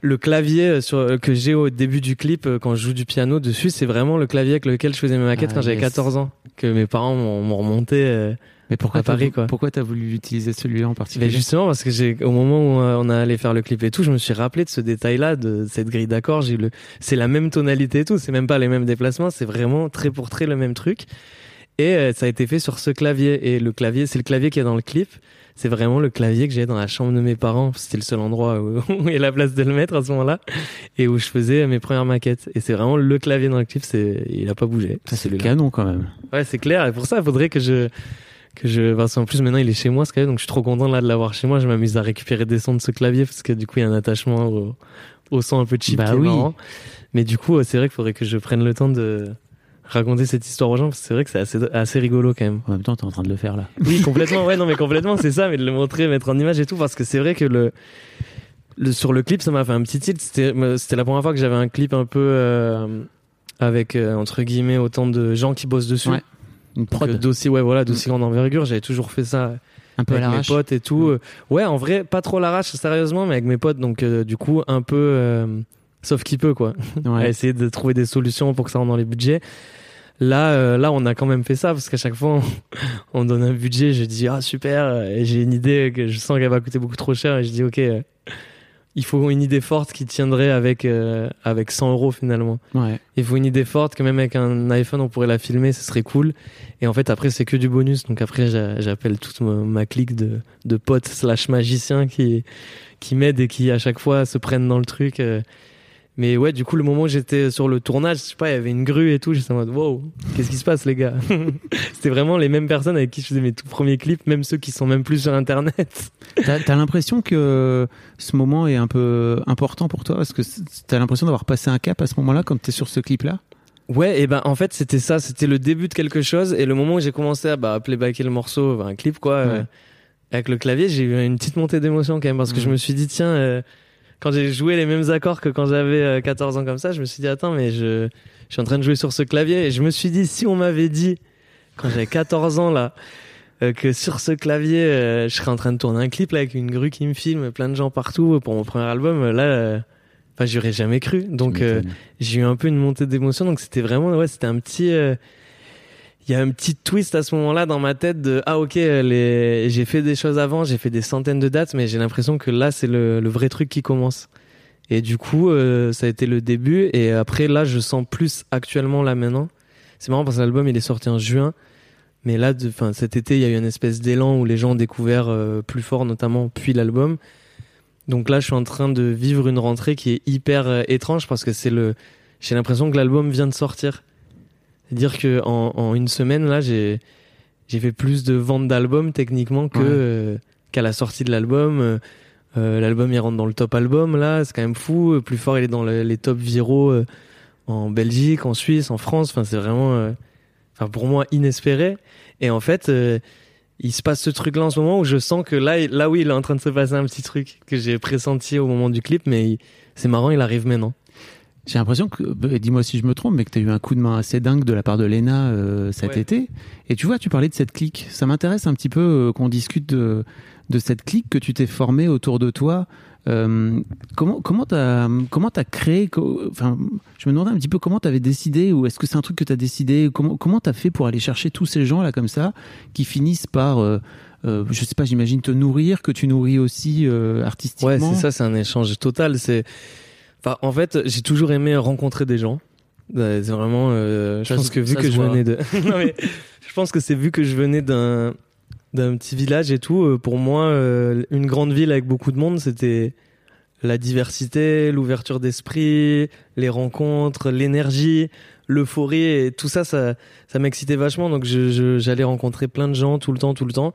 le clavier euh, sur, euh, que j'ai au début du clip, euh, quand je joue du piano dessus, c'est vraiment le clavier avec lequel je faisais mes maquettes Ah, quand j'avais yes. 14 ans. Que mes parents m'ont m'ont remonté. euh, Mais pourquoi Paris, quoi. Pourquoi t'as voulu utiliser celui-là en particulier? Mais justement parce que j'ai au moment où euh, on a allé faire le clip et tout, je me suis rappelé de ce détail-là, de cette grille d'accords. J'ai eu le, c'est la même tonalité et tout, c'est même pas les mêmes déplacements, c'est vraiment trait pour trait le même truc. Et euh, ça a été fait sur ce clavier et le clavier, c'est le clavier qui est dans le clip. C'est vraiment le clavier que j'ai dans la chambre de mes parents. C'était le seul endroit où, il y a la place de le mettre à ce moment-là et où je faisais mes premières maquettes. Et c'est vraiment le clavier dans le clip. C'est, il a pas bougé. Ça, c'est celui-là. canon quand même. Ouais, c'est clair. Et pour ça, il faudrait que je, que je, parce qu'en plus maintenant il est chez moi ce clavier, donc je suis trop content là de l'avoir chez moi. Je m'amuse à récupérer des sons de ce clavier parce que du coup il y a un attachement au, au son un peu cheap Bah qui est oui. marrant. Mais du coup, c'est vrai qu'il faudrait que je prenne le temps de raconter cette histoire aux gens parce que c'est vrai que c'est assez, assez rigolo quand même. En même temps, t'es en train de le faire là. Oui, complètement. Ouais, non, mais complètement, c'est ça, mais de le montrer, mettre en image et tout, parce que c'est vrai que le, le sur le clip, ça m'a fait un petit tilt. C'était, c'était la première fois que j'avais un clip un peu euh, avec euh, entre guillemets autant de gens qui bossent dessus. Ouais. Une prod. euh, d'aussi ouais voilà d'aussi grande envergure. J'avais toujours fait ça un peu à avec mes potes et tout. Mm. Euh, ouais en vrai pas trop l'arrache sérieusement mais avec mes potes. Donc euh, du coup un peu euh, sauf qui peut quoi. À essayer de trouver des solutions pour que ça rentre dans les budgets. Là euh, là on a quand même fait ça parce qu'à chaque fois on, on donne un budget. Je dis ah super. J'ai une idée que je sens qu'elle va coûter beaucoup trop cher. Et je dis ok il faut une idée forte qui tiendrait avec euh, avec 100 euros finalement Ouais. il faut une idée forte que même avec un iPhone on pourrait la filmer ce serait cool et en fait après c'est que du bonus donc après j'a- j'appelle toute ma, ma clique de, de potes slash magiciens qui qui m'aident et qui à chaque fois se prennent dans le truc euh. Mais ouais du coup le moment où j'étais sur le tournage je sais pas il y avait une grue et tout j'étais en mode wow qu'est-ce qui se passe les gars? C'était vraiment les mêmes personnes avec qui je faisais mes tout premiers clips même ceux qui sont même plus sur internet T'as as, l'impression que ce moment est un peu important pour toi? Parce que t'as l'impression d'avoir passé un cap à ce moment-là quand t'es sur ce clip-là? Ouais, et ben en fait c'était ça, c'était le début de quelque chose et le moment où j'ai commencé à bah, playbacker le morceau, bah, un clip quoi, euh, avec le clavier, j'ai eu une petite montée d'émotion quand même parce que Mhm. je me suis dit tiens, euh, quand j'ai joué les mêmes accords que quand j'avais euh, 14 ans comme ça, je me suis dit attends mais je, je suis en train de jouer sur ce clavier. Et je me suis dit si on m'avait dit quand j'avais 14 ans là euh, que sur ce clavier euh, je serais en train de tourner un clip là avec une grue qui me filme, plein de gens partout pour mon premier album, euh, là, euh, enfin j'aurais jamais cru. Donc. Euh, j'ai eu un peu une montée d'émotion. Donc c'était vraiment ouais c'était un petit euh, il y a un petit twist à ce moment-là dans ma tête de ah ok les j'ai fait des choses avant j'ai fait des centaines de dates mais j'ai l'impression que là c'est le, le vrai truc qui commence. Et du coup euh, ça a été le début et après là je sens plus actuellement là maintenant. C'est marrant parce que l'album il est sorti en juin mais là de- enfin cet été il y a eu une espèce d'élan où les gens ont découvert euh, plus fort notamment puis l'album. Donc là je suis en train de vivre une rentrée qui est hyper euh, étrange parce que c'est le j'ai l'impression que l'album vient de sortir. C'est-à-dire que en, en une semaine là, j'ai j'ai fait plus de ventes d'albums techniquement que Ouais. euh, qu'à la sortie de l'album. Euh, euh, l'album il rentre dans le top album là, c'est quand même fou. Euh, Plus fort il est dans le- les top viraux euh, en Belgique, en Suisse, en France. Enfin c'est vraiment, euh, enfin pour moi inespéré. Et en fait. euh, il se passe ce truc là en ce moment où je sens que là, là oui, il est en train de se passer un petit truc que j'ai pressenti au moment du clip, mais c'est marrant, il arrive maintenant. J'ai l'impression que, bah, dis-moi si je me trompe, mais que t'as eu un coup de main assez dingue de la part de Lena euh, cet Ouais. été. Et tu vois, tu parlais de cette clique. Ça m'intéresse un petit peu euh, qu'on discute de, de cette clique que tu t'es formée autour de toi. Euh, comment comment t'as comment t'as créé Enfin, je me demandais un petit peu comment t'avais décidé ou est-ce que c'est un truc que t'as décidé Comment comment t'as fait pour aller chercher tous ces gens là comme ça qui finissent par euh, euh, je sais pas, j'imagine te nourrir, que tu nourris aussi euh, artistiquement. Ouais, c'est ça, c'est un échange total. C'est, enfin, en fait, j'ai toujours aimé rencontrer des gens. C'est vraiment, euh, je pense se- que vu que je venais de, Non, mais je pense que c'est vu que je venais d'un d'un petit village et tout. euh, Pour moi, euh, une grande ville avec beaucoup de monde, c'était la diversité, l'ouverture d'esprit, les rencontres, l'énergie, l'euphorie et tout ça, ça, ça m'excitait vachement. Donc j'allais rencontrer plein de gens tout le temps, tout le temps.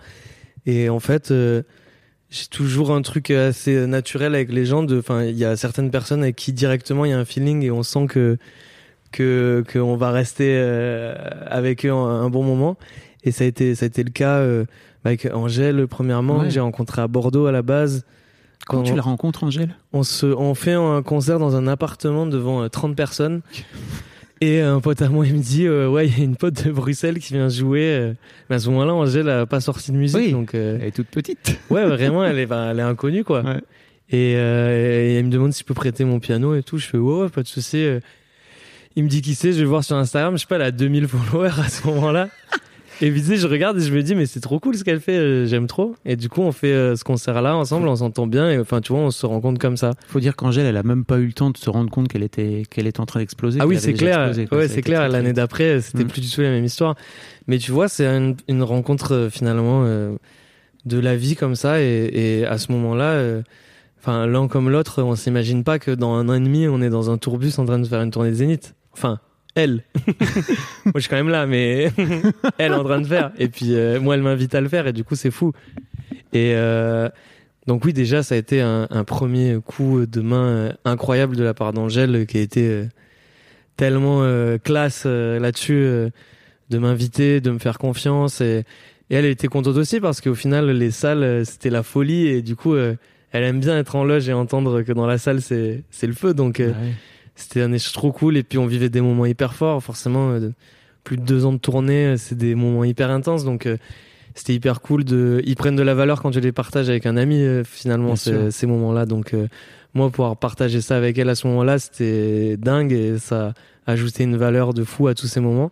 Et en fait, euh, j'ai toujours un truc assez naturel avec les gens. Enfin, il y a certaines personnes avec qui directement il y a un feeling et on sent que que qu'on va rester euh, avec eux un, un bon moment. Et ça a été ça a été le cas euh, avec Angèle premièrement Ouais. que j'ai rencontré à Bordeaux à la base. Quand- tu la rencontres, Angèle? On se, on fait un concert dans un appartement devant euh, 30 personnes. Et un pote à moi, il me dit, euh, ouais, il y a une pote de Bruxelles qui vient jouer. euh. Mais à ce moment-là, Angèle a pas sorti de musique, Oui. donc euh, Elle est toute petite. ouais, vraiment, elle est, bah, elle est inconnue, quoi. Ouais. Et, euh, et elle me demande si je peux prêter mon piano et tout. Je fais, ouais, ouais, pas de souci. Il me dit qui c'est, je vais voir sur Instagram. Je sais pas, elle a 2000 followers à ce moment-là. Et puis, tu sais, je regarde et je me dis, mais c'est trop cool ce qu'elle fait, euh, j'aime trop. Et du coup, on fait euh, ce concert-là ensemble, on s'entend bien. Et enfin, tu vois, on se rencontre comme ça. Faut dire qu'Angèle, elle a même pas eu le temps de se rendre compte qu'elle était, qu'elle était en train d'exploser. Ah oui, c'est clair. explosé, ouais, c'est clair. L'année d'après, c'était Mm. plus du tout la même histoire. Mais tu vois, c'est une, une rencontre euh, finalement euh, de la vie comme ça. Et, et à ce moment-là, euh, enfin l'un comme l'autre, on s'imagine pas que dans un an et demi, on est dans un tourbus en train de faire une tournée de Zénith. Enfin, elle. moi, je suis quand même là, mais elle en train de faire. Et puis euh, moi, elle m'invite à le faire. Et du coup, c'est fou. Et euh, donc oui, déjà, ça a été un, premier coup de main euh, incroyable de la part d'Angèle, qui a été euh, tellement euh, classe là-dessus, de m'inviter, de me faire confiance. Et, elle était contente aussi parce qu'au final, les salles, c'était la folie. Et du coup, elle aime bien être en loge et entendre que dans la salle, c'est le feu. Donc, Ouais. C'était un échange trop cool. Et puis, on vivait des moments hyper forts. Forcément, euh, plus de deux ans de tournée, euh, c'est des moments hyper intenses. Donc, euh, c'était hyper cool de. Ils prennent de la valeur quand je les partage avec un ami, euh, finalement, ces, ces moments-là. Donc, euh, moi, pouvoir partager ça avec elle à ce moment-là, c'était dingue et ça a ajouté une valeur de fou à tous ces moments.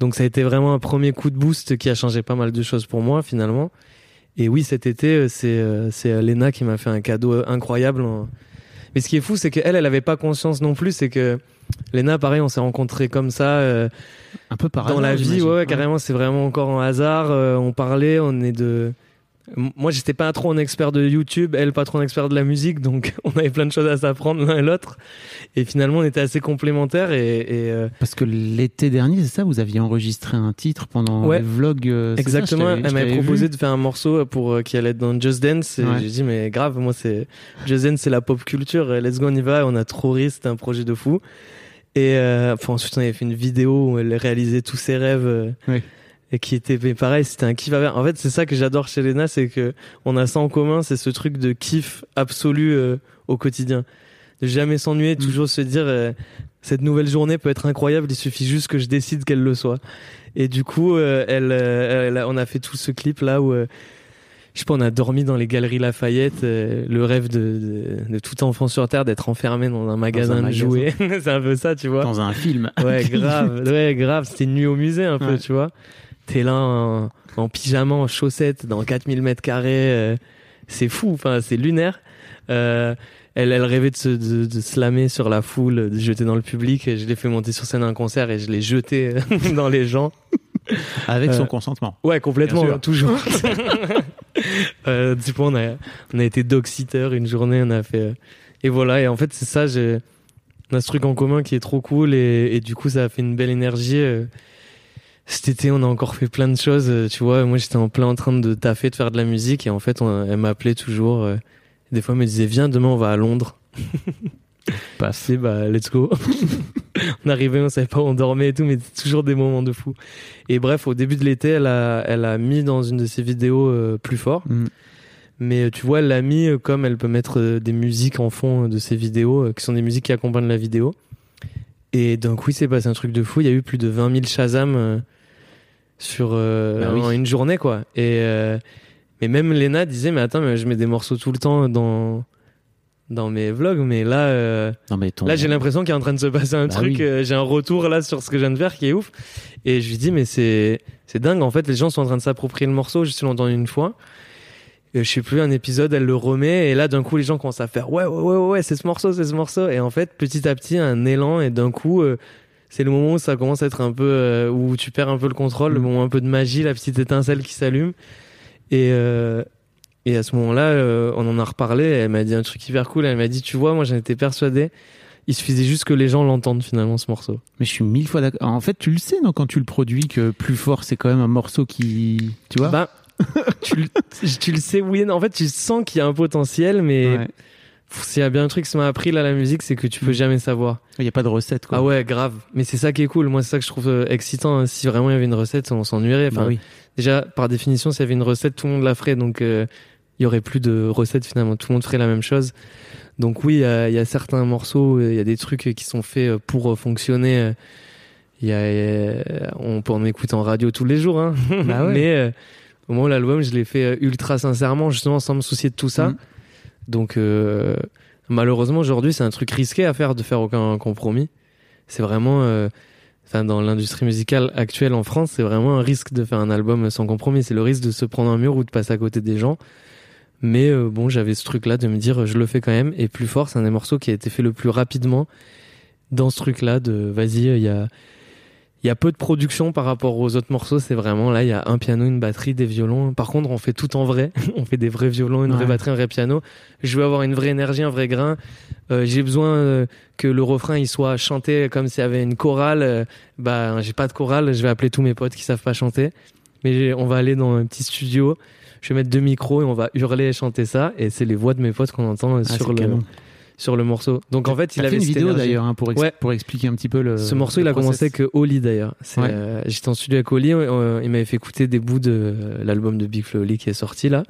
Donc, ça a été vraiment un premier coup de boost qui a changé pas mal de choses pour moi, finalement. Et oui, cet été, c'est c'est Léna qui m'a fait un cadeau incroyable. en- Mais ce qui est fou, c'est qu'elle, elle avait pas conscience non plus. C'est que Léna, pareil, on s'est rencontrés comme ça. euh, Un peu par dans la vie, ouais, ouais, carrément, c'est vraiment encore un hasard. Euh, on parlait, on est de. Moi, j'étais pas trop un expert de YouTube, elle pas trop un expert de la musique, donc on avait plein de choses à s'apprendre l'un et l'autre. Et finalement, on était assez complémentaires et, et, euh, Parce que l'été dernier, c'est ça, vous aviez enregistré un titre pendant Ouais. les vlogs. euh, ça, exactement, je t'avais- elle m'avait proposé vu. de faire un morceau pour euh, qui allait être dans Just Dance. Et Ouais. j'ai dit mais grave, moi c'est Just Dance, c'est la pop culture. euh, Let's go, on y va. On a trop ri, c'était un projet de fou. Et euh, enfin, ensuite, on avait fait une vidéo où elle réalisait tous ses rêves. euh, Oui. Et qui était mais pareil, c'était un kiff à. En fait, c'est ça que j'adore chez Lena, c'est que on a ça en commun, c'est ce truc de kiff absolu euh, au quotidien. De jamais s'ennuyer, Mm. toujours se dire euh, cette nouvelle journée peut être incroyable, il suffit juste que je décide qu'elle le soit. Et du coup, euh, elle, on a fait tout ce clip là où je sais pas, on a dormi dans les galeries Lafayette, euh, le rêve de, de, de tout enfant sur terre d'être enfermé dans un magasin de magasin. jouets. c'est un peu ça, tu vois. Dans un film. Ouais, grave, ouais, grave. C'était une nuit au musée un peu, Ouais. tu vois. T'es là en, en pyjama, en chaussettes, dans 4000 mètres carrés. euh, c'est fou, enfin, c'est lunaire. Euh, elle, elle rêvait de se, de, de slammer sur la foule, de se jeter dans le public. Et je l'ai fait monter sur scène à un concert et je l'ai jeté dans les gens. Avec son Euh, consentement. Ouais, complètement, toujours. euh, du coup, on a, on a été dog-sitter une journée, on a fait. euh, et voilà, et en fait, c'est ça, j'ai, on a ce truc en commun qui est trop cool, et, et du coup, ça a fait une belle énergie. Cet été, on a encore fait plein de choses, euh, tu vois. Moi, j'étais en plein en train de taffer, de faire de la musique, et en fait, on- elle m'appelait toujours. euh, des fois, elle me disait, viens, demain, on va à Londres. Passe. C'est bah, let's go. on arrivait, on savait pas où on dormait et tout, mais c'était toujours des moments de fou. Et bref, au début de l'été, elle a, elle a mis dans une de ses vidéos euh, plus fort. Mm. Mais tu vois, elle l'a mis comme elle peut mettre des musiques en fond de ses vidéos, qui sont des musiques qui accompagnent la vidéo. Et d'un coup, il s'est passé un truc de fou. Il y a eu plus de 20 000 Shazam sur euh, Bah oui. une journée, quoi. Et euh, mais même Lena disait, mais attends, mais je mets des morceaux tout le temps dans dans mes vlogs, mais là, euh, Non mais ton- là j'ai l'impression qu'il est en train de se passer un Bah truc. oui. euh, j'ai un retour là sur ce que je viens de faire qui est ouf. Et je lui dis mais c'est c'est dingue. En fait, les gens sont en train de s'approprier le morceau. Je suis entendu une fois. Je sais plus un épisode, elle le remet et là d'un coup les gens commencent à faire ouais ouais ouais ouais, ouais c'est ce morceau, c'est ce morceau. Et en fait petit à petit un élan et d'un coup c'est le moment où ça commence à être un peu euh, où tu perds un peu le contrôle, le Mm. moment un peu de magie, la petite étincelle qui s'allume. Et euh, et à ce moment-là, euh, on en a reparlé. Elle m'a dit un truc hyper cool. Elle m'a dit, tu vois, moi j'en étais persuadé. Il suffisait juste que les gens l'entendent finalement ce morceau. Mais je suis mille fois d'accord. En fait, tu le sais, non, quand tu le produis, que plus fort, c'est quand même un morceau qui, tu vois? Bah, tu, le- tu le sais, oui. non. En fait, tu sens qu'il y a un potentiel, mais Ouais. S'il y a bien un truc qui m'a appris là la musique, c'est que tu peux jamais savoir. Il y a pas de recette, quoi. Ah ouais, grave. Mais c'est ça qui est cool. Moi, c'est ça que je trouve euh, excitant. hein. Si vraiment il y avait une recette, on s'ennuierait. Enfin, Bah oui. Déjà, par définition, s'il y avait une recette, tout le monde la ferait. Donc, euh, il y aurait plus de recettes finalement. Tout le monde ferait la même chose. Donc oui, il y a, il y a certains morceaux, euh, il y a des trucs qui sont faits euh, pour euh, fonctionner. euh, Il y a, euh, on peut en écouter en radio tous les jours. Hein. Bah ouais. Mais euh, au moment où l'album, je l'ai fait euh, ultra sincèrement, justement sans me soucier de tout ça. Mhm. Donc euh, malheureusement, aujourd'hui, c'est un truc risqué à faire de faire aucun compromis. C'est vraiment... euh, Enfin, dans l'industrie musicale actuelle en France, c'est vraiment un risque de faire un album sans compromis. C'est le risque de se prendre un mur ou de passer à côté des gens. Mais euh, bon, j'avais ce truc-là de me dire, je le fais quand même. Et plus fort, c'est un des morceaux qui a été fait le plus rapidement dans ce truc-là de, vas-y, il y a, il y a peu de production par rapport aux autres morceaux. C'est vraiment là, il y a un piano, une batterie, des violons. Par contre, on fait tout en vrai. on fait des vrais violons, une vraie batterie, un vrai piano. Je veux avoir une vraie énergie, un vrai grain. Euh, j'ai besoin euh, que le refrain il soit chanté comme s'il y avait une chorale. Euh, bah, j'ai pas de chorale. Je vais appeler tous mes potes qui savent pas chanter. Mais on va aller dans un petit studio. Je vais mettre deux micros et on va hurler et chanter ça. Et c'est les voix de mes potes qu'on entend euh, Ah, sur le canon. Sur le morceau. Donc en fait, il avait fait une vidéo d'ailleurs hein, pour, ex- Ouais. pour expliquer un petit peu le. Ce morceau, le il a process. commencé avec Oli d'ailleurs. Ouais. euh, j'étais en studio avec Oli, euh, il m'avait fait écouter des bouts de euh, l'album de Big Flo Oli qui est sorti là.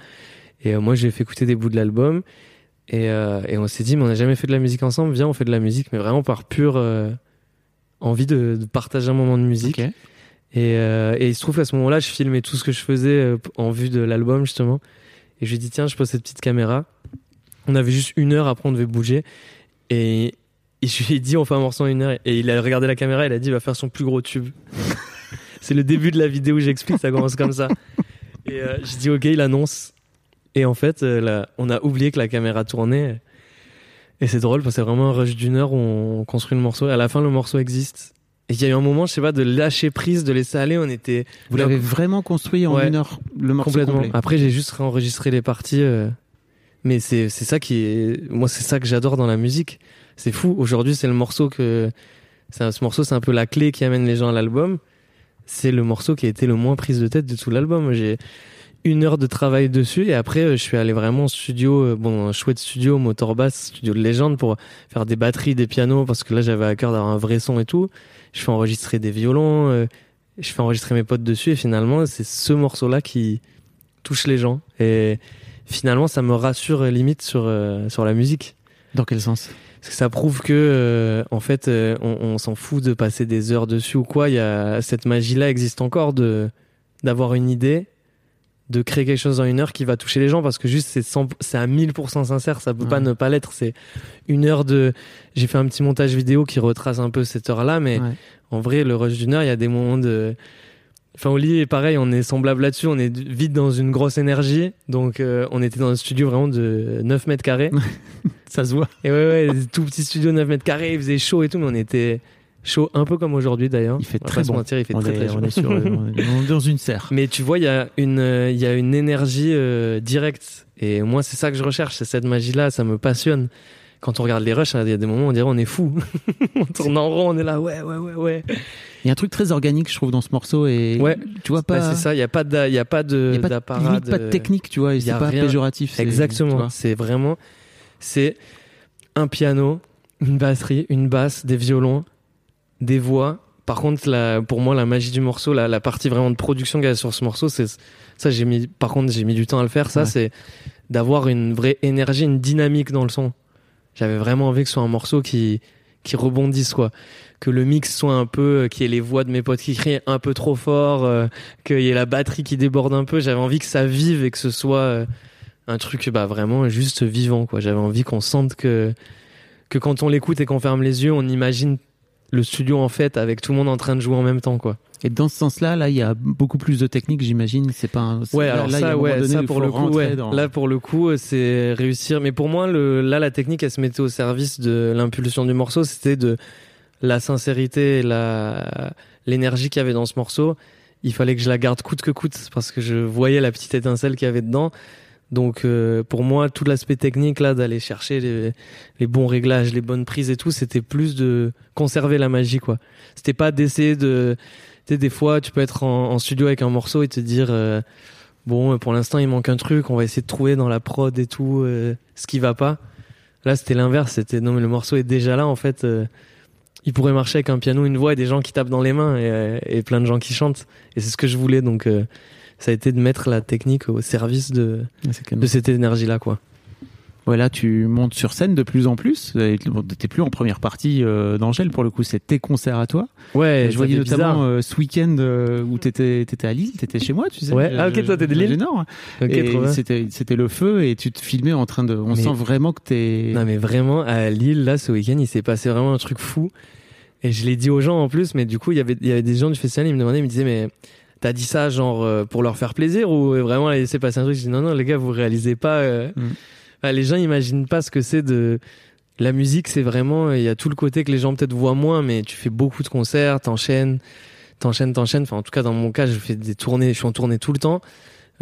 Et euh, moi, j'ai fait écouter des bouts de l'album. Et, euh, et on s'est dit, mais on n'a jamais fait de la musique ensemble. Viens, on fait de la musique, mais vraiment par pure envie de, de partager un moment de musique. Et, et il se trouve qu'à ce moment-là, je filmais tout ce que je faisais en vue de l'album, justement. Et je lui ai dit, tiens, je pose cette petite caméra. On avait juste une heure, après on devait bouger. Et, et je lui ai dit, on fait un morceau en une heure. Et il a regardé la caméra, il a dit, il va faire son plus gros tube. C'est le début de la vidéo où j'explique, ça commence comme ça. Et euh, je dis, ok, il annonce. Et en fait, euh, là, on a oublié que la caméra tournait. Et c'est drôle parce que c'est vraiment un rush d'une heure où on construit le morceau. Et à la fin, le morceau existe. Et il y a eu un moment, je sais pas, de lâcher prise, de laisser aller. On était Vous l'avez vraiment construit en Ouais. une heure, le morceau complètement. complet. Après, j'ai juste réenregistré les parties. euh, Mais c'est c'est ça qui est. Moi, c'est ça que j'adore dans la musique. C'est fou. Aujourd'hui, c'est le morceau que. c'est un- Ce morceau, c'est un peu la clé qui amène les gens à l'album. C'est le morceau qui a été le moins prise de tête de tout l'album. J'ai une heure de travail dessus et après, je suis allé vraiment en studio, euh, bon, un chouette studio, motor bass, studio de légende pour faire des batteries, des pianos parce que là, j'avais à cœur d'avoir un vrai son et tout. Je fais enregistrer des violons, euh, je fais enregistrer mes potes dessus et finalement, c'est ce morceau-là qui touche les gens. Et finalement, ça me rassure euh, limite sur, euh, sur la musique. Dans quel sens? Parce que ça prouve que, euh, en fait, euh, on, on s'en fout de passer des heures dessus ou quoi. Il y a, cette magie-là existe encore de, d'avoir une idée, de créer quelque chose en une heure qui va toucher les gens parce que juste c'est 100 c'est à 1000% sincère, ça peut pas ne pas l'être. C'est une heure de, j'ai fait un petit montage vidéo qui retrace un peu cette heure-là, mais Ouais. en vrai, le rush d'une heure, il y a des moments de. Enfin, Oli est pareil, on est semblable là-dessus, on est vite dans une grosse énergie. Donc, euh, on était dans un studio vraiment de 9 mètres carrés. Ça se voit. Et ouais, ouais, tout petit studio 9 mètres carrés, il faisait chaud et tout, mais on était chaud un peu comme aujourd'hui d'ailleurs. Il fait On très bon. mentir, il fait on, très, est, très chaud. on est sur, on est dans une serre. Mais tu vois, il y a une, euh, il y a une énergie euh, directe. Et moi, c'est ça que je recherche, c'est cette magie-là, ça me passionne. Quand on regarde les rushs, il y a des moments où on dirait on est fou. on tourne en rond, on est là, ouais, ouais, ouais, ouais. Il y a un truc très organique, je trouve, dans ce morceau. Et Ouais. tu vois Bah, pas. c'est ça, il n'y a pas de, il y a pas Il de, y a pas limite pas de technique, tu vois, et y c'est a pas rien. péjoratif. Exactement. C'est vraiment, c'est un piano, une batterie, une basse, des violons, des voix. Par contre, la, pour moi, la magie du morceau, la, la partie vraiment de production qu'il y a sur ce morceau, c'est ça. J'ai mis, par contre, j'ai mis du temps à le faire. Ça, Ouais. c'est d'avoir une vraie énergie, une dynamique dans le son. J'avais vraiment envie que ce soit un morceau qui qui rebondisse quoi, que le mix soit un peu, euh, qu'il y ait les voix de mes potes qui crient un peu trop fort, euh, qu'il y ait la batterie qui déborde un peu. J'avais envie que ça vive et que ce soit euh, un truc bah vraiment juste vivant quoi. J'avais envie qu'on sente que que quand on l'écoute et qu'on ferme les yeux, on imagine le studio en fait avec tout le monde en train de jouer en même temps quoi. Et dans ce sens-là, là, il y a beaucoup plus de techniques, j'imagine. C'est pas. Un... Ouais, là, alors là, ça, ouais, donné ça pour le coup, ouais. dans- Là pour le coup, c'est réussir. Mais pour moi, le, là, la technique, elle se mettait au service de l'impulsion du morceau. C'était de la sincérité, et la l'énergie qu'il y avait dans ce morceau. Il fallait que je la garde coûte que coûte parce que je voyais la petite étincelle qu'il y avait dedans. Donc euh, pour moi, tout l'aspect technique là, d'aller chercher les, bons réglages, les bonnes prises et tout, c'était plus de conserver la magie quoi. C'était pas d'essayer de tu sais, des fois, tu peux être en, en studio avec un morceau et te dire, euh, bon, pour l'instant, il manque un truc, on va essayer de trouver dans la prod et tout euh, ce qui va pas. Là, c'était l'inverse, c'était, non, mais le morceau est déjà là, en fait. Il pourrait marcher avec un piano, une voix et des gens qui tapent dans les mains et, euh, et plein de gens qui chantent. Et c'est ce que je voulais, donc euh, ça a été de mettre la technique au service de, de cette énergie-là, quoi. Ouais, là, tu montes sur scène de plus en plus. Bon, T'es plus en première partie euh, d'Angèle, pour le coup, c'est tes concerts à toi. Ouais, Et je voyais notamment euh, ce week-end euh, où t'étais étais à Lille, t'étais chez moi, tu sais. Ouais. Ah, ok, toi, t'es de Lille Génord. Ok, et trop bien. c'était c'était le feu et tu te filmais en train de. On Mais- sent vraiment que t'es. Non mais vraiment à Lille là ce week-end il s'est passé vraiment un truc fou et je l'ai dit aux gens en plus mais du coup il y avait il y avait des gens du festival ils me demandaient ils me disaient mais t'as dit ça genre euh, pour leur faire plaisir ou vraiment il s'est passé un truc? Je dis non non les gars vous réalisez pas euh, Mm. Enfin, les gens imaginent pas ce que c'est de la musique c'est vraiment il y a tout le côté que les gens peut-être voient moins mais tu fais beaucoup de concerts t'enchaînes t'enchaînes t'enchaînes. Enfin en tout cas dans mon cas je fais des tournées je suis en tournée tout le temps.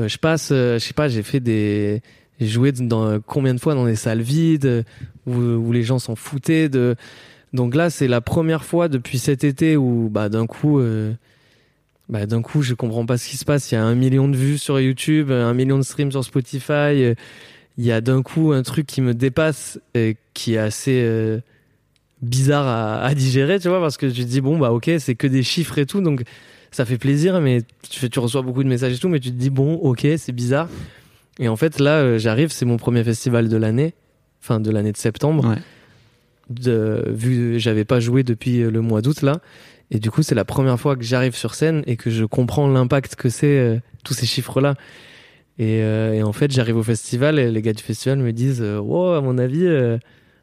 Euh, je passe euh, je sais pas j'ai fait des j'ai joué dans combien de fois dans des salles vides où, où les gens s'en foutaient de donc là c'est la première fois depuis cet été où bah d'un coup euh, bah d'un coup je comprends pas ce qui se passe. Il y a un million de vues sur YouTube un million de streams sur Spotify euh, il y a d'un coup un truc qui me dépasse et qui est assez euh, bizarre à, à digérer tu vois parce que tu te dis bon bah ok c'est que des chiffres et tout donc ça fait plaisir mais tu, reçois beaucoup de messages et tout mais tu te dis bon ok c'est bizarre. Et en fait là euh, j'arrive c'est mon premier festival de l'année fin de l'année de septembre. Ouais. de, vu j'avais pas joué depuis euh, le mois d'août là. Et du coup c'est la première fois que j'arrive sur scène et que je comprends l'impact que c'est euh, tous ces chiffres là et, euh, et en fait j'arrive au festival et les gars du festival me disent euh, wow à mon avis euh,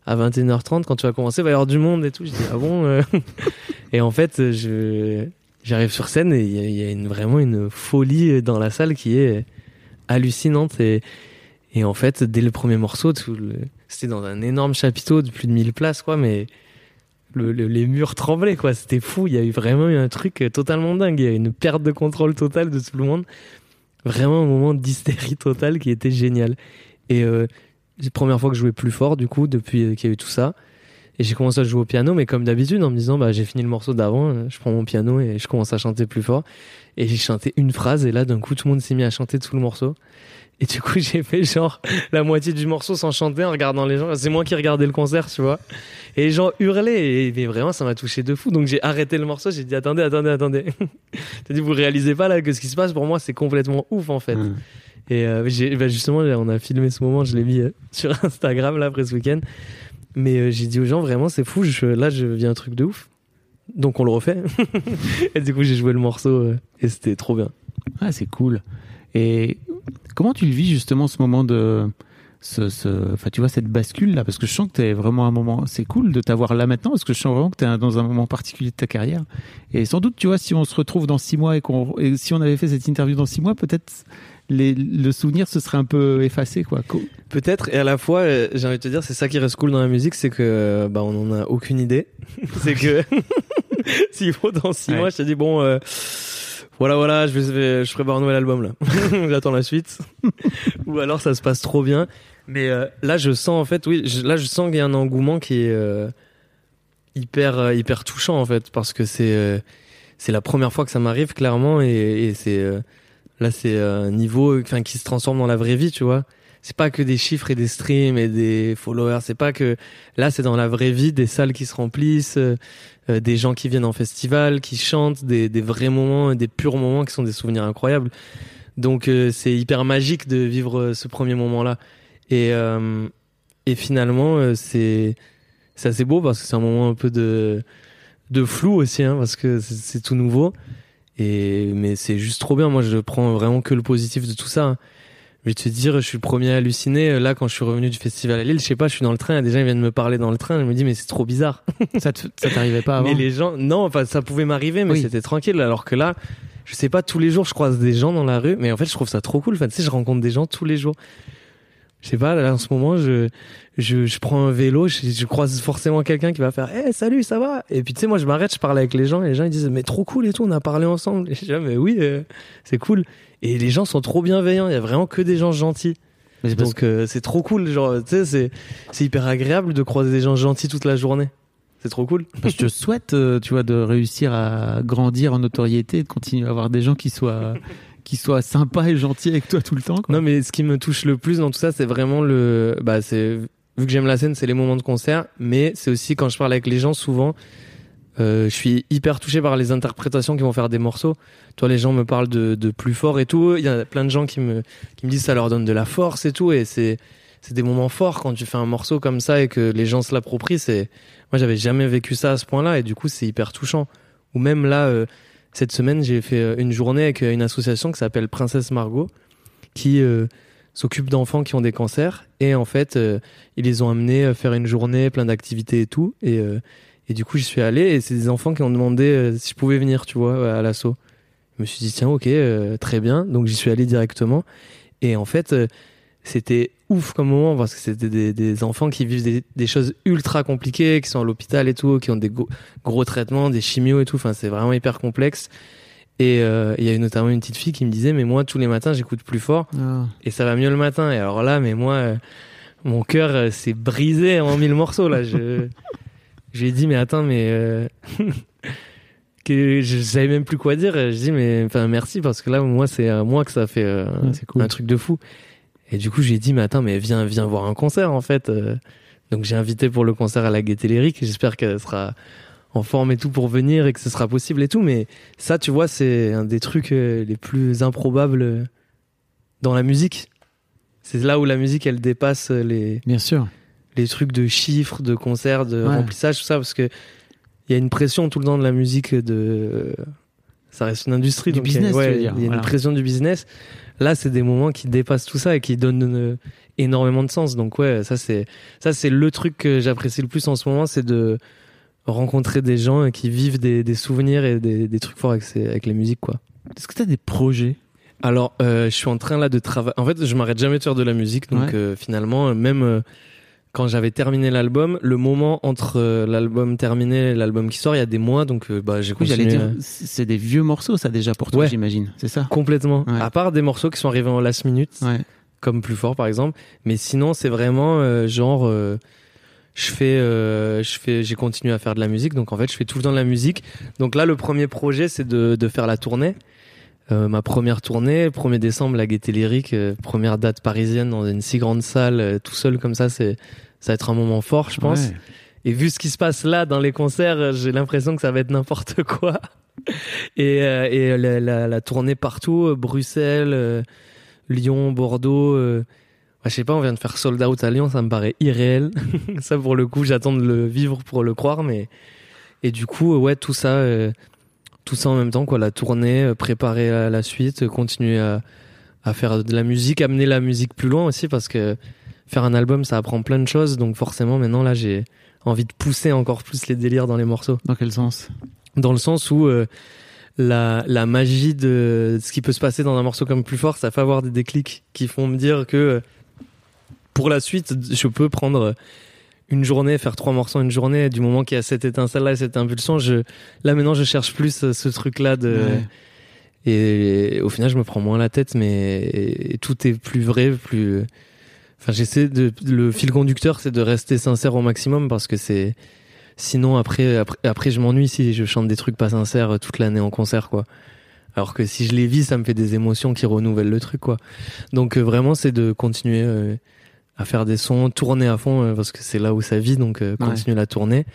à 21h30 quand tu vas commencer il va y avoir du monde et tout je dis ah bon et en fait je j'arrive sur scène et il y a, vraiment une folie dans la salle qui est hallucinante et en fait, dès le premier morceau, c'était dans un énorme chapiteau de plus de 1000 places, quoi, mais le, le- les murs tremblaient, quoi. C'était fou. Il y a eu vraiment eu un truc totalement dingue. Il y a eu une perte de contrôle totale de tout le monde. Vraiment un moment d'hystérie totale qui était génial. Et euh, c'est la première fois que je jouais plus fort, du coup, depuis euh, qu'il y a eu tout ça. Et j'ai commencé à jouer au piano, mais comme d'habitude, en me disant, bah, j'ai fini le morceau d'avant, euh, je prends mon piano et je commence à chanter plus fort. Et j'ai chanté une phrase, et là, d'un coup, tout le monde s'est mis à chanter tout le morceau. Et du coup, j'ai fait genre la moitié du morceau sans chanter en regardant les gens. C'est moi qui regardais le concert, tu vois. Et les gens hurlaient. Et mais vraiment, ça m'a touché de fou. Donc j'ai arrêté le morceau. J'ai dit attendez, attendez, attendez. T'as dit vous réalisez pas là que ce qui se passe pour moi, c'est complètement ouf en fait. Mm. Et euh, bah, justement, on a filmé ce moment. Je l'ai mis euh, sur Instagram là après ce week-end. Mais euh, j'ai dit aux gens vraiment, c'est fou. Je, là, je vis un truc de ouf. Donc on le refait. et du coup, j'ai joué le morceau euh, et c'était trop bien. Ah, c'est cool. Et comment tu le vis justement ce moment de ce, ce- enfin tu vois cette bascule là parce que je sens que t'es vraiment à un moment c'est cool de t'avoir là maintenant parce que je sens vraiment que t'es dans un moment particulier de ta carrière et sans doute tu vois si on se retrouve dans six mois et qu'on et si on avait fait cette interview dans six mois peut-être les, le souvenir se serait un peu effacé quoi Co- Peut-être, et à la fois, euh, j'ai envie de te dire, c'est ça qui reste cool dans la musique, c'est que euh, bah, on en a aucune idée. c'est que s'il faut dans six Ouais. mois, je te dis bon, euh, voilà, voilà, je vais, je prépare un nouvel album là. J'attends la suite. Ou alors ça se passe trop bien. Mais euh, là, je sens en fait, oui, là, je sens qu'il y a un engouement qui est euh, hyper, euh, hyper touchant en fait, parce que c'est, c'est la première fois que ça m'arrive clairement, et, c'est là, c'est un niveau, enfin, qui se transforme dans la vraie vie, tu vois c'est pas que des chiffres et des streams et des followers. C'est pas que là, c'est dans la vraie vie des salles qui se remplissent, euh, euh, des gens qui viennent en festival, qui chantent, des, vrais moments, des purs moments qui sont des souvenirs incroyables. Donc euh, c'est hyper magique de vivre ce premier moment-là. Et finalement, c'est assez beau parce que c'est un moment un peu de flou aussi, hein, parce que c'est- tout nouveau. Mais c'est juste trop bien. Moi, je prends vraiment que le positif de tout ça. hein. Je vais te dire, je suis le premier à halluciner. Là, quand je suis revenu du festival à Lille, je sais pas, je suis dans le train, et des gens ils viennent me parler dans le train, je me dis, mais c'est trop bizarre. ça t'arrivait pas avant Mais les gens, non, enfin, ça pouvait m'arriver, mais Oui. c'était tranquille. Alors que là, je sais pas, tous les jours, je croise des gens dans la rue, mais en fait, je trouve ça trop cool. Enfin, tu sais, je rencontre des gens tous les jours. Je sais pas, là, en ce moment, je, je, je prends un vélo, je, je croise forcément quelqu'un qui va faire, eh, salut, ça va? Et puis, tu sais, moi, je m'arrête, je parle avec les gens, et les gens, ils disent, mais trop cool et tout, on a parlé ensemble. Et je dis, ah, mais oui, euh, c'est cool. Et les gens sont trop bienveillants, il y a vraiment que des gens gentils. Mais Donc, euh, c'est trop cool, genre, tu sais, c'est, c'est hyper agréable de croiser des gens gentils toute la journée. C'est trop cool. que je te souhaite, euh, tu vois, de réussir à grandir en notoriété, et de continuer à avoir des gens qui soient, qui soient sympas et gentils avec toi tout le temps. Quoi. Non, mais ce qui me touche le plus dans tout ça, c'est vraiment le. Bah, c'est vu que j'aime la scène, c'est les moments de concert, mais c'est aussi quand je parle avec les gens, souvent, je suis hyper touché par les interprétations qui vont faire des morceaux. Toi, les gens me parlent de, plus fort et tout. Il y a plein de gens qui me disent que ça leur donne de la force et tout, et c'est des moments forts quand tu fais un morceau comme ça et que les gens se l'approprient. C'est moi, j'avais jamais vécu ça à ce point-là, et du coup, c'est hyper touchant. Ou même là. euh, cette semaine, j'ai fait euh, une journée avec euh, une association qui s'appelle Princesse Margot, qui euh, s'occupe d'enfants qui ont des cancers. Et en fait, euh, ils les ont amenés faire une journée, plein d'activités et tout. Et, euh, et du coup, j'y suis allé. Et c'est des enfants qui ont demandé euh, si je pouvais venir, tu vois, à l'assaut. Je me suis dit, tiens, ok, euh, très bien. Donc j'y suis allé directement. Et en fait, euh, c'était ouf comme moment parce que c'était des, des enfants qui vivent des, des choses ultra compliquées, qui sont à l'hôpital et tout, qui ont des gros traitements, des chimios et tout. Enfin, c'est vraiment hyper complexe. Et il y a eu notamment une petite fille qui me disait, mais moi, tous les matins, j'écoute plus fort Ah. et ça va mieux le matin. Et alors là, mais moi, mon cœur s'est brisé en mille morceaux là. Je, je lui ai dit, mais attends, mais euh, que je savais même plus quoi dire. Je dis, mais enfin merci parce que là, moi, c'est à moi que ça fait euh, Ouais, c'est cool. un truc de fou. Et du coup, je lui ai dit, mais attends, mais viens, viens voir un concert en fait. Euh, Donc j'ai invité pour le concert à la Gaîté Lyrique. J'espère qu'elle sera en forme et tout pour venir et que ce sera possible et tout. Mais ça, tu vois, c'est un des trucs euh, les plus improbables dans la musique. C'est là où la musique, elle dépasse les, Bien sûr. Les trucs de chiffres, de concerts, de Ouais. remplissage, tout ça, parce que il y a une pression tout le temps de la musique de ça reste une industrie Du donc business, ouais, il y a voilà. une pression du business là c'est des moments qui dépassent tout ça et qui donnent euh, énormément de sens donc ouais ça c'est ça c'est le truc que j'apprécie le plus en ce moment c'est de rencontrer des gens qui vivent des, des souvenirs et des, des trucs forts avec, ces- avec les musiques quoi Est-ce que tu as des projets? Alors, euh, je suis en train là de travailler. En fait, je m'arrête jamais de faire de la musique, donc Ouais. euh, finalement, même euh, quand j'avais terminé l'album, le moment entre euh, l'album terminé et l'album qui sort, il y a des mois, donc euh, bah j'ai Oui, continué dire, euh, c'est des vieux morceaux, ça déjà pour toi, Ouais. j'imagine. C'est ça? Complètement. Ouais. À part des morceaux qui sont arrivés en last minute, Ouais. comme plus fort par exemple, mais sinon c'est vraiment euh, genre. je fais, euh, je fais, j'ai continué à faire de la musique, donc en fait, je fais tout le temps de la musique. Donc là, le premier projet, c'est de, de faire la tournée. Euh, ma première tournée, 1er décembre, la Gaîté Lyrique, euh, première date parisienne dans une si grande salle, euh, tout seul comme ça, c'est, ça va être un moment fort, je pense. Ouais. Et vu ce qui se passe là dans les concerts, j'ai l'impression que ça va être n'importe quoi. Et, et la, la, la tournée partout, Bruxelles, Lyon, Bordeaux. ouais, je sais pas, on vient de faire sold out à Lyon, ça me paraît irréel. ça pour le coup, j'attends de le vivre pour le croire, mais et du coup, ouais, tout ça, tout ça en même temps, quoi, la tournée, euh, préparer la, la suite, continuer à, à faire de la musique, amener la musique plus loin aussi, parce que faire un album, ça apprend plein de choses, donc forcément, maintenant là, j'ai envie de pousser encore plus les délires dans les morceaux. Dans quel sens? Dans le sens où euh, la, la magie de ce qui peut se passer dans un morceau comme plus fort, ça fait avoir des déclics qui font me dire que euh, pour la suite, je peux prendre une journée, faire trois morceaux en une journée, du moment qu'il y a cette étincelle-là et cette impulsion, je, là maintenant je cherche plus euh, ce truc-là de, Ouais. et, au final je me prends moins la tête, mais et tout est plus vrai, plus, enfin j'essaie de, le fil conducteur c'est de rester sincère au maximum parce que c'est, Sinon, après, après, après je m'ennuie si je chante des trucs pas sincères euh, toute l'année en concert, quoi. Alors que si je les vis, ça me fait des émotions qui renouvellent le truc, quoi. Donc euh, vraiment, c'est de continuer euh, à faire des sons, tourner à fond, euh, parce que c'est là où ça vit, donc euh, Ouais. continuer la tournée.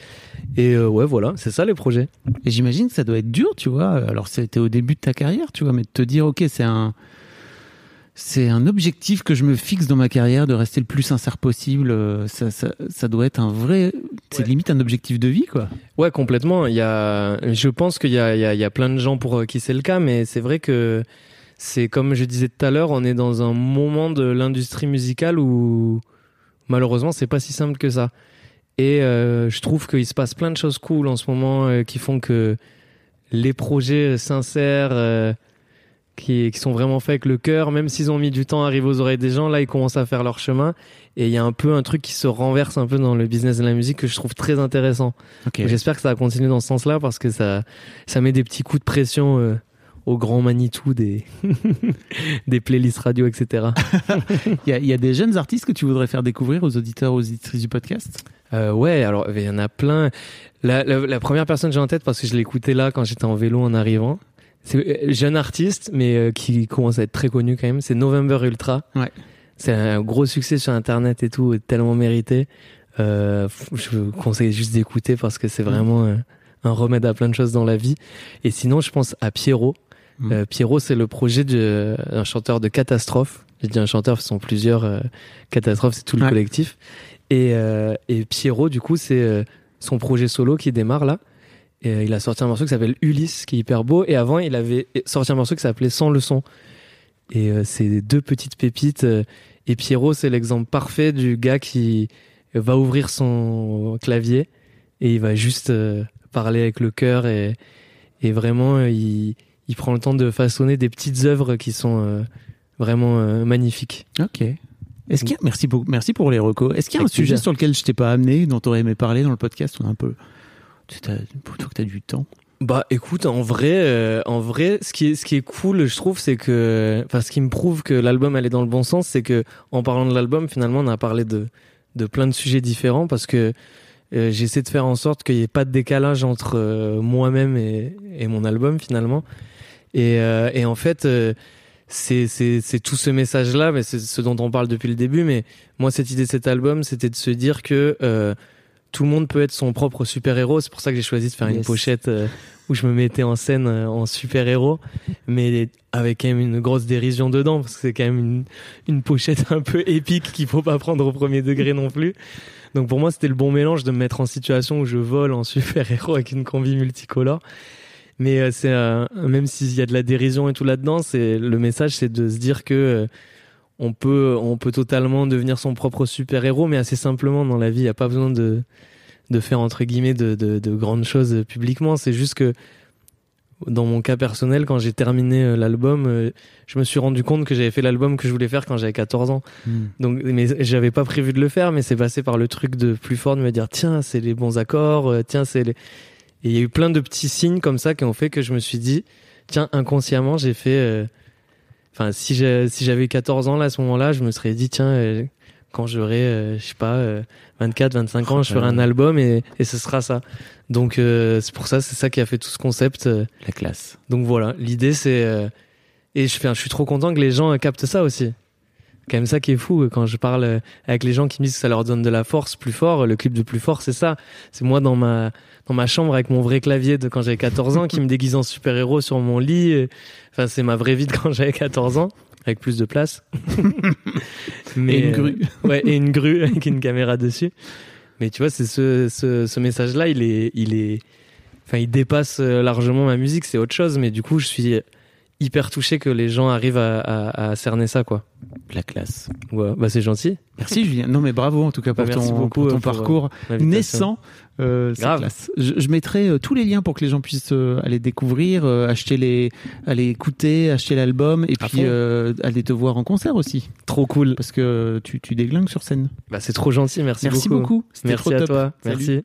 Et euh, ouais, voilà, c'est ça les projets. Et j'imagine que ça doit être dur, tu vois. Alors, c'était au début de ta carrière, tu vois, mais de te dire, ok, c'est un, c'est un objectif que je me fixe dans ma carrière de rester le plus sincère possible. euh, Ça, ça, ça doit être un vrai, c'est Ouais. limite un objectif de vie, quoi. Ouais, complètement. Il y a, je pense qu'il y a, il y a, il y a plein de gens pour euh, qui c'est le cas, mais c'est vrai que c'est comme je disais tout à l'heure, on est dans un moment de l'industrie musicale où malheureusement c'est pas si simple que ça. Et euh, je trouve qu'il se passe plein de choses cool en ce moment euh, qui font que les projets sincères, euh, qui, qui sont vraiment faits avec le cœur, même s'ils ont mis du temps à arriver aux oreilles des gens, là ils commencent à faire leur chemin. Et il y a un peu un truc qui se renverse un peu dans le business de la musique que je trouve très intéressant. Ok. J'espère que ça va continuer dans ce sens-là parce que ça, ça met des petits coups de pression au grand Manitou des, des playlists radio, etc. Il y, a, il y a des jeunes artistes que tu voudrais faire découvrir aux auditeurs, aux auditrices du podcast? Euh, ouais, alors il y en a plein. La, la, la première personne que j'ai en tête parce que je l'écoutais là quand j'étais en vélo en arrivant. C'est euh, jeune artiste, mais euh, qui commence à être très connu quand même. C'est November Ultra. Ouais. C'est un gros succès sur Internet et tout, tellement mérité. Euh, je vous conseille juste d'écouter parce que c'est vraiment euh, un remède à plein de choses dans la vie. Et sinon, je pense à Pierrot. Mm. Euh, Pierrot, c'est le projet d'un chanteur de catastrophe. J'ai dit un chanteur, ce sont plusieurs euh, catastrophes, c'est tout le Ouais. collectif. Et, euh, et Pierrot, du coup, c'est euh, son projet solo qui démarre là. Et, euh, il a sorti un morceau qui s'appelle Ulysse, qui est hyper beau. Et avant, il avait sorti un morceau qui s'appelait Sans leçon. Et euh, c'est deux petites pépites. et Pierrot, c'est l'exemple parfait du gars qui va ouvrir son clavier et il va juste euh, parler avec le cœur et, et vraiment, il, il prend le temps de façonner des petites œuvres qui sont euh, vraiment euh, magnifiques. Ok. Est-ce qu'il y a, merci, beaucoup, merci pour les recos. Est-ce qu'il y a un sujet sur lequel je t'ai pas amené, dont tu aurais aimé parler dans le podcast? On a un peu. Plutôt que tu as du temps. Bah écoute, en vrai, euh, en vrai, ce qui est ce qui est cool, je trouve, c'est que, enfin, ce qui me prouve que l'album elle est dans le bon sens, c'est que en parlant de l'album, finalement, on a parlé de de plein de sujets différents parce que euh, j'essaie de faire en sorte qu'il n'y ait pas de décalage entre euh, moi-même et, et mon album finalement. Et, euh, et en fait, euh, c'est c'est c'est tout ce message-là, mais c'est ce dont on parle depuis le début. Mais moi, cette idée de cet album, c'était de se dire que euh, tout le monde peut être son propre super-héros. C'est pour ça que j'ai choisi de faire une pochette euh, où je me mettais en scène euh, en super-héros, mais avec quand même une grosse dérision dedans, parce que c'est quand même une, une pochette un peu épique qu'il faut pas prendre au premier degré non plus. Donc pour moi, c'était le bon mélange de me mettre en situation où je vole en super-héros avec une combi multicolore. Mais euh, c'est euh, même s'il y a de la dérision et tout là-dedans, c'est le message, c'est de se dire que euh, on peut on peut totalement devenir son propre super-héros, mais assez simplement dans la vie. Il n'y a pas besoin de de faire entre guillemets de, de, de grandes choses publiquement. C'est juste que dans mon cas personnel, quand j'ai terminé l'album, je me suis rendu compte que j'avais fait l'album que je voulais faire quand j'avais 14 ans. Donc, mais j'avais pas prévu de le faire, mais c'est passé par le truc de plus fort de me dire tiens, c'est les bons accords, tiens, c'est les. Et il y a eu plein de petits signes comme ça qui ont fait que je me suis dit tiens, inconsciemment, j'ai fait. euh, Enfin, si j'avais 14 ans là à ce moment-là, je me serais dit tiens, euh, quand j'aurai, euh, je sais pas, euh, 24, 25 ans, je ferai un album et, et ce sera ça. Donc euh, c'est pour ça, c'est ça qui a fait tout ce concept. euh, La classe. donc voilà, l'idée c'est euh, et je fais, je suis trop content que les gens euh, captent ça aussi. Quand même ça qui est fou euh, quand je parle euh, avec les gens qui me disent que ça leur donne de la force plus fort. euh, Le clip de plus fort, c'est ça. C'est moi dans ma dans ma chambre avec mon vrai clavier de quand j'avais 14 ans qui me déguise en super héros sur mon lit. Enfin, c'est ma vraie vie de quand j'avais 14 ans avec plus de place. Mais Et une euh, grue. ouais, et une grue avec une caméra dessus. Mais tu vois, c'est ce, ce, ce message-là, il est, il est, enfin, il dépasse largement ma musique, c'est autre chose. Mais du coup, je suis hyper touché que les gens arrivent à, à, à cerner ça, quoi. La classe. Ouais, bah, c'est gentil. Merci Julien. Non mais bravo en tout cas pour Bah, merci ton, beaucoup, pour ton euh, pour, parcours naissant. Euh, Grave. classe. Je, je mettrai euh, tous les liens pour que les gens puissent euh, aller découvrir, euh, acheter les, aller écouter, acheter l'album et À puis euh, aller te voir en concert aussi Trop cool. parce que tu, tu déglingues sur scène. Bah, c'est trop gentil. Merci, Merci beaucoup. beaucoup. Merci trop à top. toi. Salut. Merci.